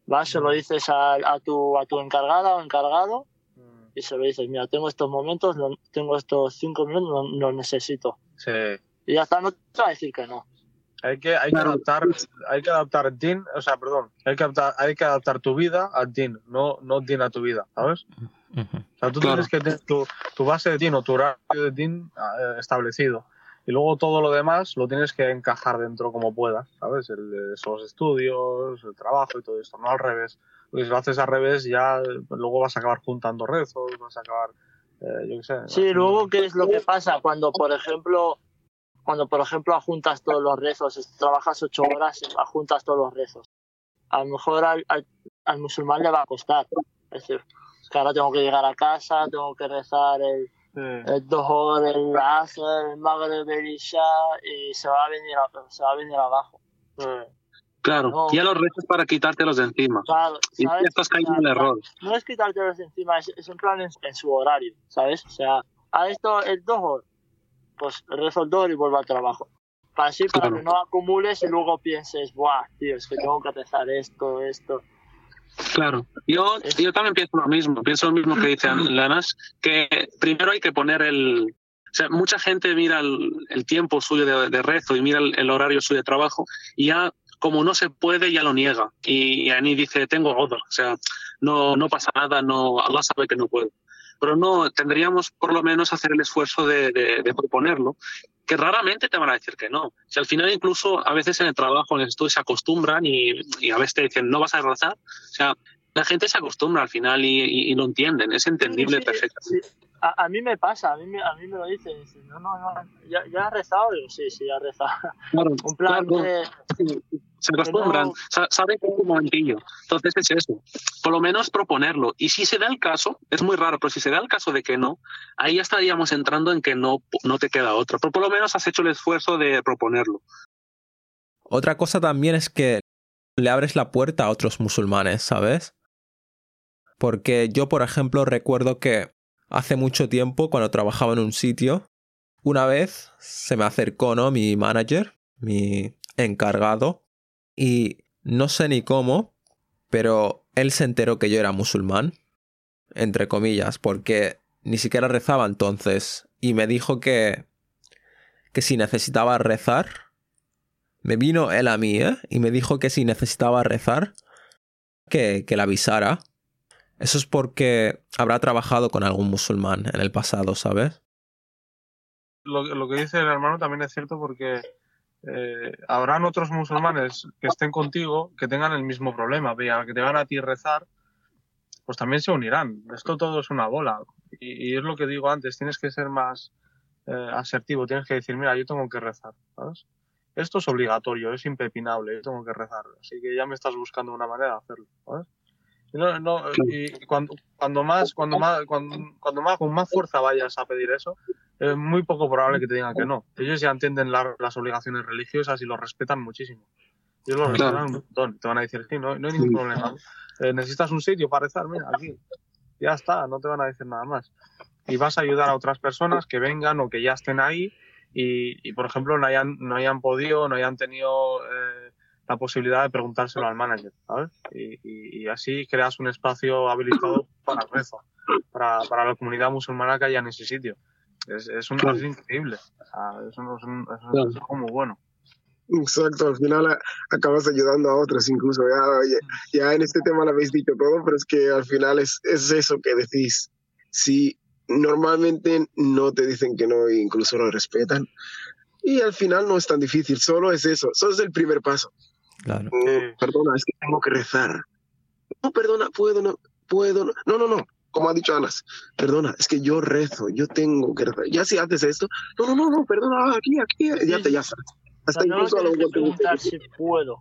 Vas, se lo dices a, a, tu, a tu encargada o encargado y se lo dices, mira, tengo estos momentos, tengo estos cinco minutos, los no necesito. Sí. Y ya está, no te va a decir que no. Hay que, hay que adaptar, hay que adaptar DIN, o sea, perdón, hay que adaptar, hay que adaptar tu vida al DIN, no, no DIN a tu vida, ¿sabes? Uh -huh. O sea, tú claro. tienes que tener tu, tu, base de DIN o tu horario de DIN eh, establecido. Y luego todo lo demás lo tienes que encajar dentro como puedas, ¿sabes? El, los estudios, el trabajo y todo esto, no al revés. Porque si lo haces al revés, ya luego vas a acabar juntando rezos, vas a acabar, eh, yo qué sé. Sí, luego, ¿qué es lo que pasa? Cuando, por ejemplo, cuando por ejemplo ajuntas todos los rezos, trabajas ocho horas y ajuntas todos los rezos. A lo mejor al, al, al, musulmán le va a costar. Es decir, que ahora tengo que llegar a casa, tengo que rezar el, el Dohor, el Asr, el Maghreb, el Isha y se va a venir, a, se va a venir abajo. Sí. Claro, no, ya los rezos para quitártelos de encima. Claro, y ya estás cayendo en el error. No es quitártelos de encima, es, es en plan en, en, su horario, ¿sabes? O sea, a esto el Dohor, pues rezo el Dohor y vuelvo al trabajo. Para así, para claro. que no acumules y luego pienses, buah, tío, es que tengo que rezar esto, esto. Claro, yo, yo también pienso lo mismo, pienso lo mismo que dicen Lanas, que primero hay que poner el... O sea, mucha gente mira el, el tiempo suyo de, de, rezo y mira el, el, horario suyo de trabajo y ya como no se puede, ya lo niega. Y Ani dice, tengo otro. O sea, no, no pasa nada, no, Allah sabe que no puedo. Pero no, tendríamos por lo menos hacer el esfuerzo de, de, proponerlo, que raramente te van a decir que no. Si al final incluso a veces en el trabajo, en el estudio se acostumbran y, y a veces te dicen, no vas a rezar. O sea, la gente se acostumbra al final y, y, lo entienden, es entendible perfectamente. A, mí me pasa, a mí me, a mí me lo dicen, no, no, no, ya, ya has rezado, yo sí, sí, ya has rezado. Claro, un plan que, se acostumbran, saben que es un momentillo. Entonces es eso, por lo menos proponerlo. Y si se da el caso, es muy raro, pero si se da el caso de que no, ahí ya estaríamos entrando en que no, no te queda otra. Pero por lo menos has hecho el esfuerzo de proponerlo. Otra cosa también es que le abres la puerta a otros musulmanes, ¿sabes? Porque yo, por ejemplo, recuerdo que hace mucho tiempo, cuando trabajaba en un sitio, una vez se me acercó ¿no? mi manager, mi encargado, y no sé ni cómo, pero él se enteró que yo era musulmán, entre comillas, porque ni siquiera rezaba entonces, y me dijo que, que si necesitaba rezar, me vino él a mí, ¿eh? y me dijo que si necesitaba rezar, que, que le avisara, eso es porque habrá trabajado con algún musulmán en el pasado, ¿sabes? Lo, lo que dice el hermano también es cierto porque eh, habrán otros musulmanes que estén contigo que tengan el mismo problema, que te van a ti rezar, pues también se unirán. Esto todo es una bola. Y, es lo que digo antes, tienes que ser más eh, asertivo, tienes que decir, mira, yo tengo que rezar, ¿sabes? Esto es obligatorio, es impepinable, yo tengo que rezar. Así que ya me estás buscando una manera de hacerlo, ¿sabes? No, no, y cuando, cuando más, cuando más, cuando, cuando, más, con más fuerza vayas a pedir eso, es muy poco probable que te digan que no. Ellos ya entienden las obligaciones religiosas y lo respetan muchísimo. Ellos lo respetan un montón. Te van a decir, sí, no, no hay ningún problema. Eh, necesitas un sitio para rezar, mira, aquí. Ya está, no te van a decir nada más. Y vas a ayudar a otras personas que vengan o que ya estén ahí y, y por ejemplo, no hayan, no hayan podido, no hayan tenido eh, la posibilidad de preguntárselo al manager, ¿sabes? Y, y, así creas un espacio habilitado para el rezo, para, para, la comunidad musulmana que haya en ese sitio. Es, es, un, es increíble, es, un, es, algo muy bueno. Exacto, al final acabas ayudando a otros incluso. Ya, ya, en este tema lo habéis dicho todo, pero es que al final es, es eso que decís. Si normalmente no te dicen que no e incluso lo respetan, y al final no es tan difícil, solo es eso, solo es el primer paso. Claro. perdona, es que tengo que rezar. No, perdona, puedo, no, puedo, no, no, no, no. Como ha dicho Anas, perdona, es que yo rezo, yo tengo que rezar. Ya si haces esto, no, no, no, no, perdona, aquí, aquí, ya te, ya Hasta incluso a que preguntar si puedo.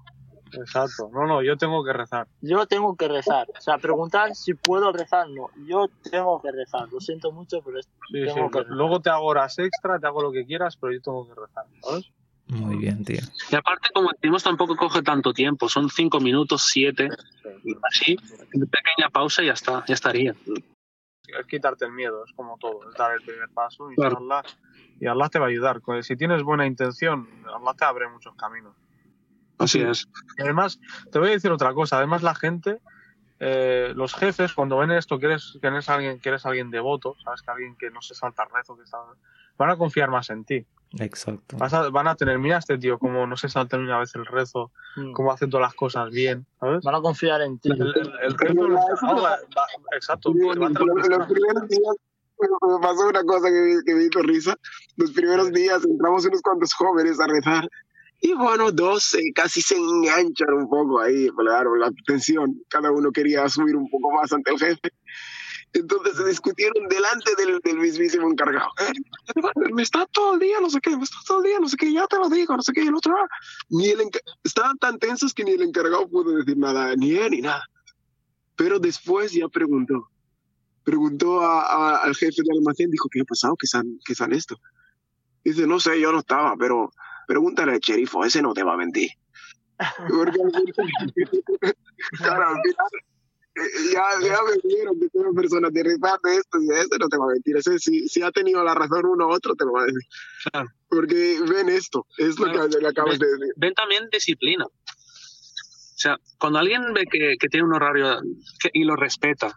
Exacto, no, no, yo tengo que rezar. Yo tengo que rezar. O sea, preguntar si puedo rezar, no. Yo tengo que rezar. Lo siento mucho, pero sí, tengo sí, Luego te hago horas extra, te hago lo que quieras, pero yo tengo que rezar, ¿sabes? Muy bien, tío. Y aparte, como decimos, tampoco coge tanto tiempo, son cinco minutos, siete, así, pequeña pausa y ya está, ya estaría. Es quitarte el miedo, es como todo, es dar el primer paso y Allah, y Allah te va a ayudar. Si tienes buena intención, Allah te abre muchos caminos. Así es. Y además, te voy a decir otra cosa, además la gente, eh, los jefes, cuando ven esto, que eres, que eres alguien, que eres alguien devoto, sabes que alguien que no se salta rezo, que está, van a confiar más en ti. Exacto. van a tener, mira este tío, como no se salta ni una vez el rezo, mm. cómo hace todas las cosas bien, ¿sabes? Van a confiar en ti. El, rezo exacto. Los, primeros días me pasó una cosa que, que me hizo risa. Los primeros días entramos unos cuantos jóvenes a rezar y bueno, dos casi se enganchan un poco ahí, claro, la atención. Cada uno quería subir un poco más ante el jefe. Entonces se discutieron delante del, del mismísimo encargado. Eh, me está todo el día, no sé qué, me está todo el día, no sé qué, ya te lo digo, no sé qué, y el otro, ah". ni el estaban tan tensos que ni el encargado pudo decir nada, ni él ni nada. Pero después ya preguntó, preguntó a, al jefe del almacén, dijo, ¿qué ha pasado? ¿Qué están esto? Dice, no sé, yo no estaba, pero pregúntale al cherifo, ese no te va a mentir. Porque, claro, al final ya, ya me dijeron que una persona de esto y ese no te va a mentir. Ese, si, si ha tenido la razón uno u otro, te lo va a decir. Claro. Porque ven esto, es lo que le acabas de decir. Ven también disciplina. O sea, cuando alguien ve que, que tiene un horario y lo respeta,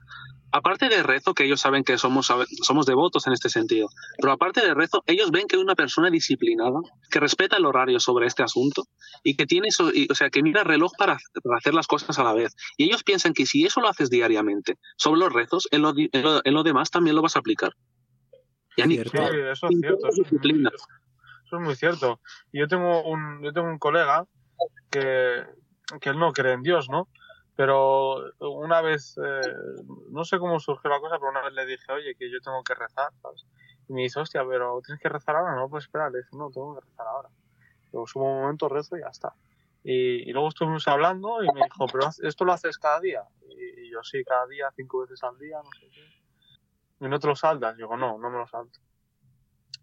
aparte de rezo, que ellos saben que somos, somos devotos en este sentido, pero aparte de rezo, ellos ven que una persona disciplinada, que respeta el horario sobre este asunto y que tiene, eso, o sea, que mira el reloj para, hacer las cosas a la vez. Y ellos piensan que si eso lo haces diariamente sobre los rezos, en lo, en lo, demás también lo vas a aplicar. sí, eso es cierto. Eso es muy cierto. Yo tengo un, yo tengo un colega que, que él no cree en Dios, ¿no? Pero una vez, eh, no sé cómo surgió la cosa, pero una vez le dije, oye, que yo tengo que rezar, ¿sabes? Y me dice, hostia, pero ¿tienes que rezar ahora? No, pues espera, le dije, no, tengo que rezar ahora. Luego subo un momento, rezo y ya está. Y, luego estuvimos hablando y me dijo, pero ¿esto lo haces cada día? Y, yo, sí, cada día, cinco veces al día, no sé qué. ¿Y no te lo saltas? Y digo, no, no me lo salto.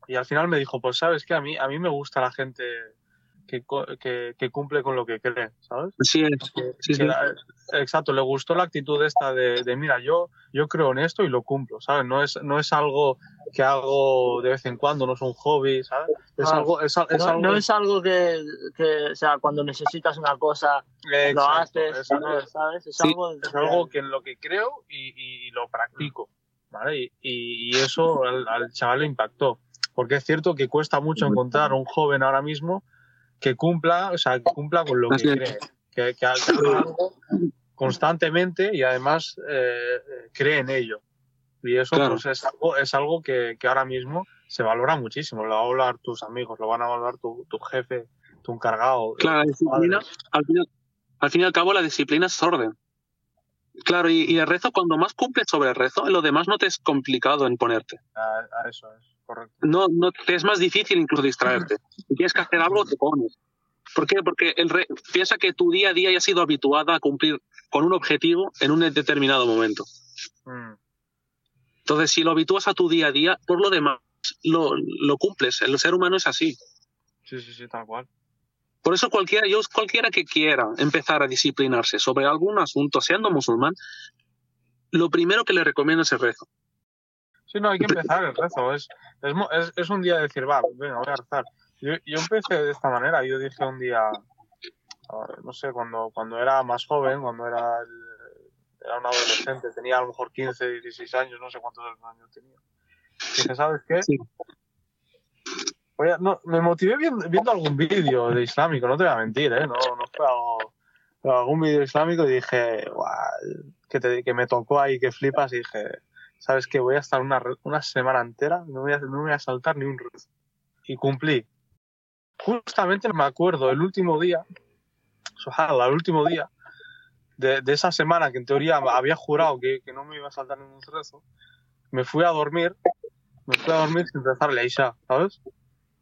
Y al final me dijo, pues sabes que a mí, a mí me gusta la gente que, que, que, cumple con lo que cree, ¿sabes? Sí, sí, sí. exacto, le gustó la actitud esta de, de, mira, yo, yo creo en esto y lo cumplo, ¿sabes? No es, no es algo que hago de vez en cuando, no es un hobby, ¿sabes? Es algo, es, es no, algo... no, es algo que, que, o sea, cuando necesitas una cosa, lo haces, ¿sabes? Es, algo, es algo que en lo que creo y, y, lo practico, ¿vale? Y, y eso al, al chaval le impactó. Porque es cierto que cuesta mucho encontrar un joven ahora mismo que cumpla, o sea, que cumpla con lo que cree, que, que haga algo constantemente y además eh, cree en ello. Y eso pues, es algo, es algo que, que, ahora mismo se valora muchísimo. Lo van a valorar tus amigos, lo van a valorar tu, tu jefe, tu encargado. Claro, al, final, al fin y al cabo la disciplina es orden. Claro, y, y, el rezo, cuando más cumples sobre el rezo, lo demás no te es complicado en ponerte. A, a eso es. No, no, te es más difícil incluso distraerte. Si tienes que hacer algo, te pones. ¿Por qué? Porque el piensa que tu día a día ya ha sido habituada a cumplir con un objetivo en un determinado momento. Mm. Entonces, si lo habitúas a tu día a día, por lo demás, lo, lo cumples. El ser humano es así. Sí, sí, sí, tal cual. Por eso cualquiera, yo, cualquiera que quiera empezar a disciplinarse sobre algún asunto, siendo musulmán, lo primero que le recomiendo es el rezo. Sí, no, hay que empezar el rezo. Es, es, es un día de decir, va, venga, voy a rezar. Yo, yo empecé de esta manera. Yo dije un día, no sé, cuando, cuando era más joven, cuando era, era un adolescente, tenía a lo mejor 15, 16 años, no sé cuántos años tenía. Dije, ¿sabes qué? Sí. no, me motivé viendo, viendo algún vídeo de islámico, no te voy a mentir, ¿eh? No, no fue algo, algún vídeo islámico y dije, que, te, que me tocó ahí, que flipas, y dije, ¿sabes que Voy a estar una, una semana entera, no voy, a, no voy a saltar ni un rezo. Y cumplí. Justamente me acuerdo, el último día, el último día de, de, esa semana que en teoría había jurado que, que no me iba a saltar ningún rezo, me fui a dormir, me fui a dormir sin rezar la Isha, ¿sabes?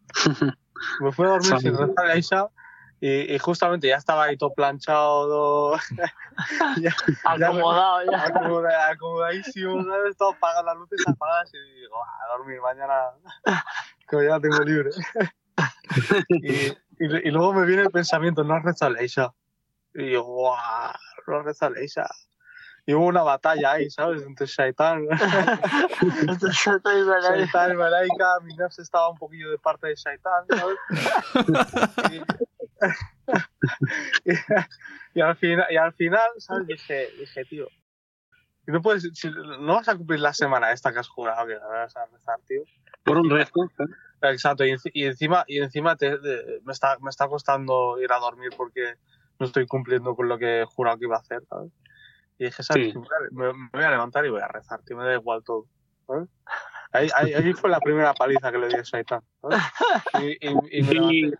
me fui a dormir sin rezar la Isha y, y, justamente ya estaba ahí todo planchado, ya, acomodado, ya. Acomodado, acomodadísimo, ¿sabes? Todo apagado, las luces apagadas y digo, a dormir mañana, que ya tengo libre. y, y, y, luego me viene el pensamiento, no has rezado Leisha. Y yo, guau, no has rezado Leisha. Y hubo una batalla ahí, ¿sabes? Entre Shaitan. Entre Shaitan y Malaika. Shaitan y Malaika. Mi nafs estaba un poquillo de parte de Shaitan, ¿sabes? y, al final, y al final, ¿sabes? Dije, dije tío, no, puedes, si, no vas a cumplir la semana esta que has jurado que vas a rezar, tío. Por un rezo. Exacto, y, y, encima, y encima te, de, me, está, me está costando ir a dormir porque no estoy cumpliendo con lo que he jurado que iba a hacer, ¿sabes? Y dije, ¿sabes? Sí. Me, me, voy a levantar y voy a rezar, tío, me da igual todo. ¿sabes? Ahí, ahí, ahí, fue la primera paliza que le di a Shaitan. Y, y, y, me levanté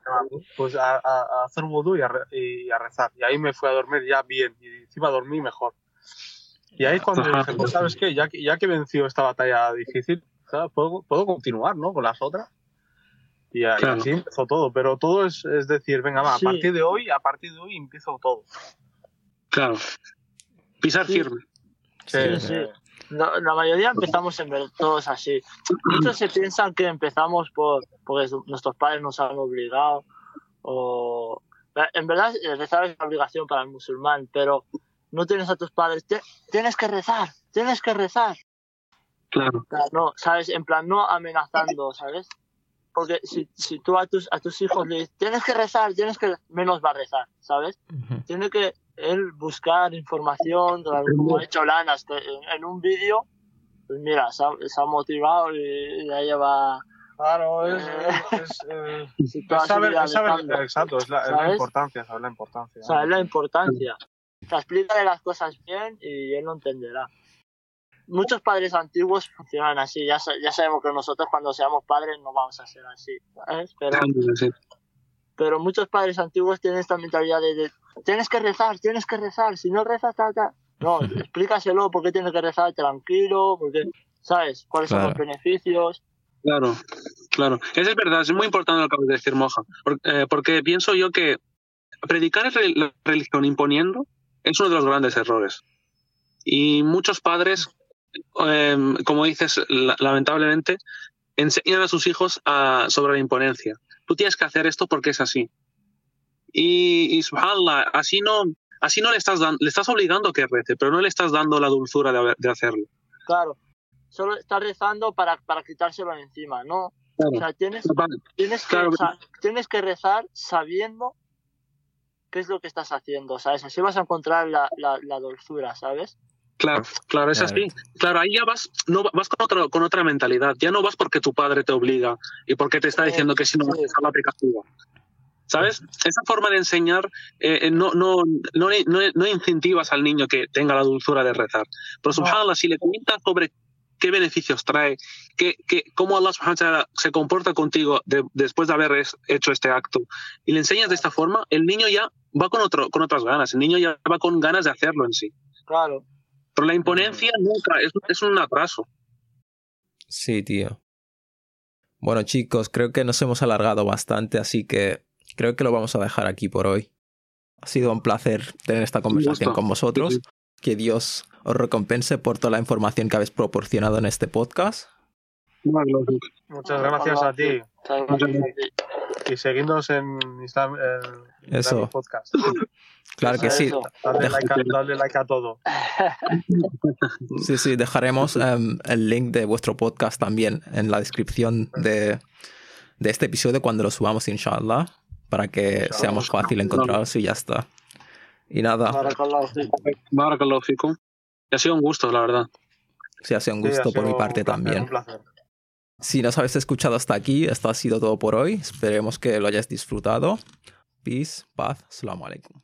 pues a, a, a hacer vudú y a, y a rezar. Y ahí me fui a dormir ya bien. Y encima dormí mejor. Y ahí cuando dije, pues sabes qué, ya, ya que venció esta batalla difícil, ¿sabes? Puedo, puedo continuar, ¿no? Con las otras. Y, claro. y así empezó todo. Pero todo es, es decir, venga, va, sí. a partir de hoy, a partir de hoy empiezo todo. Claro. Pisar firme. Sí, sí. sí. La, la, mayoría empezamos en ver todos así. Muchos se piensan que empezamos por porque nuestros padres nos han obligado o en verdad rezar es una obligación para el musulmán, pero no tienes a tus padres, tienes que rezar, tienes que rezar. Claro. No, sabes, en plan no amenazando, ¿sabes? Porque si, si tú a tus a tus hijos le dices, tienes que rezar, tienes que menos va a rezar, ¿sabes? Uh -huh. Tiene que él buscar información, como ha hecho Lana en, un vídeo, pues mira, se ha, motivado y ya lleva... Claro, es, eh, saber, exacto, es la, importancia, saber la importancia. Saber la importancia. Se explica de las cosas bien y él lo entenderá. Muchos padres antiguos funcionan así, ya, ya sabemos que nosotros cuando seamos padres no vamos a ser así, ¿sabes? Pero, pero muchos padres antiguos tienen esta mentalidad de, tienes que rezar, tienes que rezar, si no rezas, tal, tal. No, explícaselo por qué tienes que rezar tranquilo, porque, ¿sabes? ¿Cuáles son los beneficios? Claro, claro. Eso es verdad, es muy importante lo que acabas de decir, Moja, eh, porque, pienso yo que predicar la religión imponiendo es uno de los grandes errores. Y muchos padres, em, como dices, lamentablemente, enseñan a sus hijos a, sobre la imponencia. Tú tienes que hacer esto porque es así. Y, y subhanallah, así no, así no le estás dando, le estás obligando a que rece, pero no le estás dando la dulzura de, hacerlo. Claro, solo estás rezando para, para quitárselo encima, ¿no? O sea, tienes, tienes, que, tienes que rezar sabiendo qué es lo que estás haciendo, ¿sabes? Así vas a encontrar la, la, dulzura, ¿sabes? Claro, claro, es así. Claro, ahí ya vas, no vas con, otro, con otra mentalidad. Ya no vas porque tu padre te obliga y porque te está diciendo que si no vas a la aplicación. ¿Sabes? Esa forma de enseñar eh, eh, no, no, no, no, incentivas al niño que tenga la dulzura de rezar. Pero subhanallah, si le cuentas sobre qué beneficios trae, qué, qué, cómo Allah subhanahu se comporta contigo después de haber hecho este acto, y le enseñas de esta forma, el niño ya va con, otro, con otras ganas, el niño ya va con ganas de hacerlo en sí. Claro. Pero la imponencia nunca, es, es un atraso. Sí, tío. Bueno, chicos, creo que nos hemos alargado bastante, así que creo que lo vamos a dejar aquí por hoy. Ha sido un placer tener esta conversación con vosotros. Que Dios os recompense por toda la información que habéis proporcionado en este podcast. Muchas gracias a ti. Y seguidnos en Islam, Eso. Podcast. Claro que sí. Dale like, a, todo. Sí, sí, dejaremos em, el link de vuestro podcast también en la descripción de, de este episodio cuando lo subamos, inshallah para que sea más fácil encontrarlos y ya está. Y nada. Barakallahu. Ha sido un gusto, la verdad. Sí, ha sido un gusto por mi parte también. Si nos habéis escuchado hasta aquí, esto ha sido todo por hoy. Esperemos que lo hayáis disfrutado. Peace, paz, salam alaikum.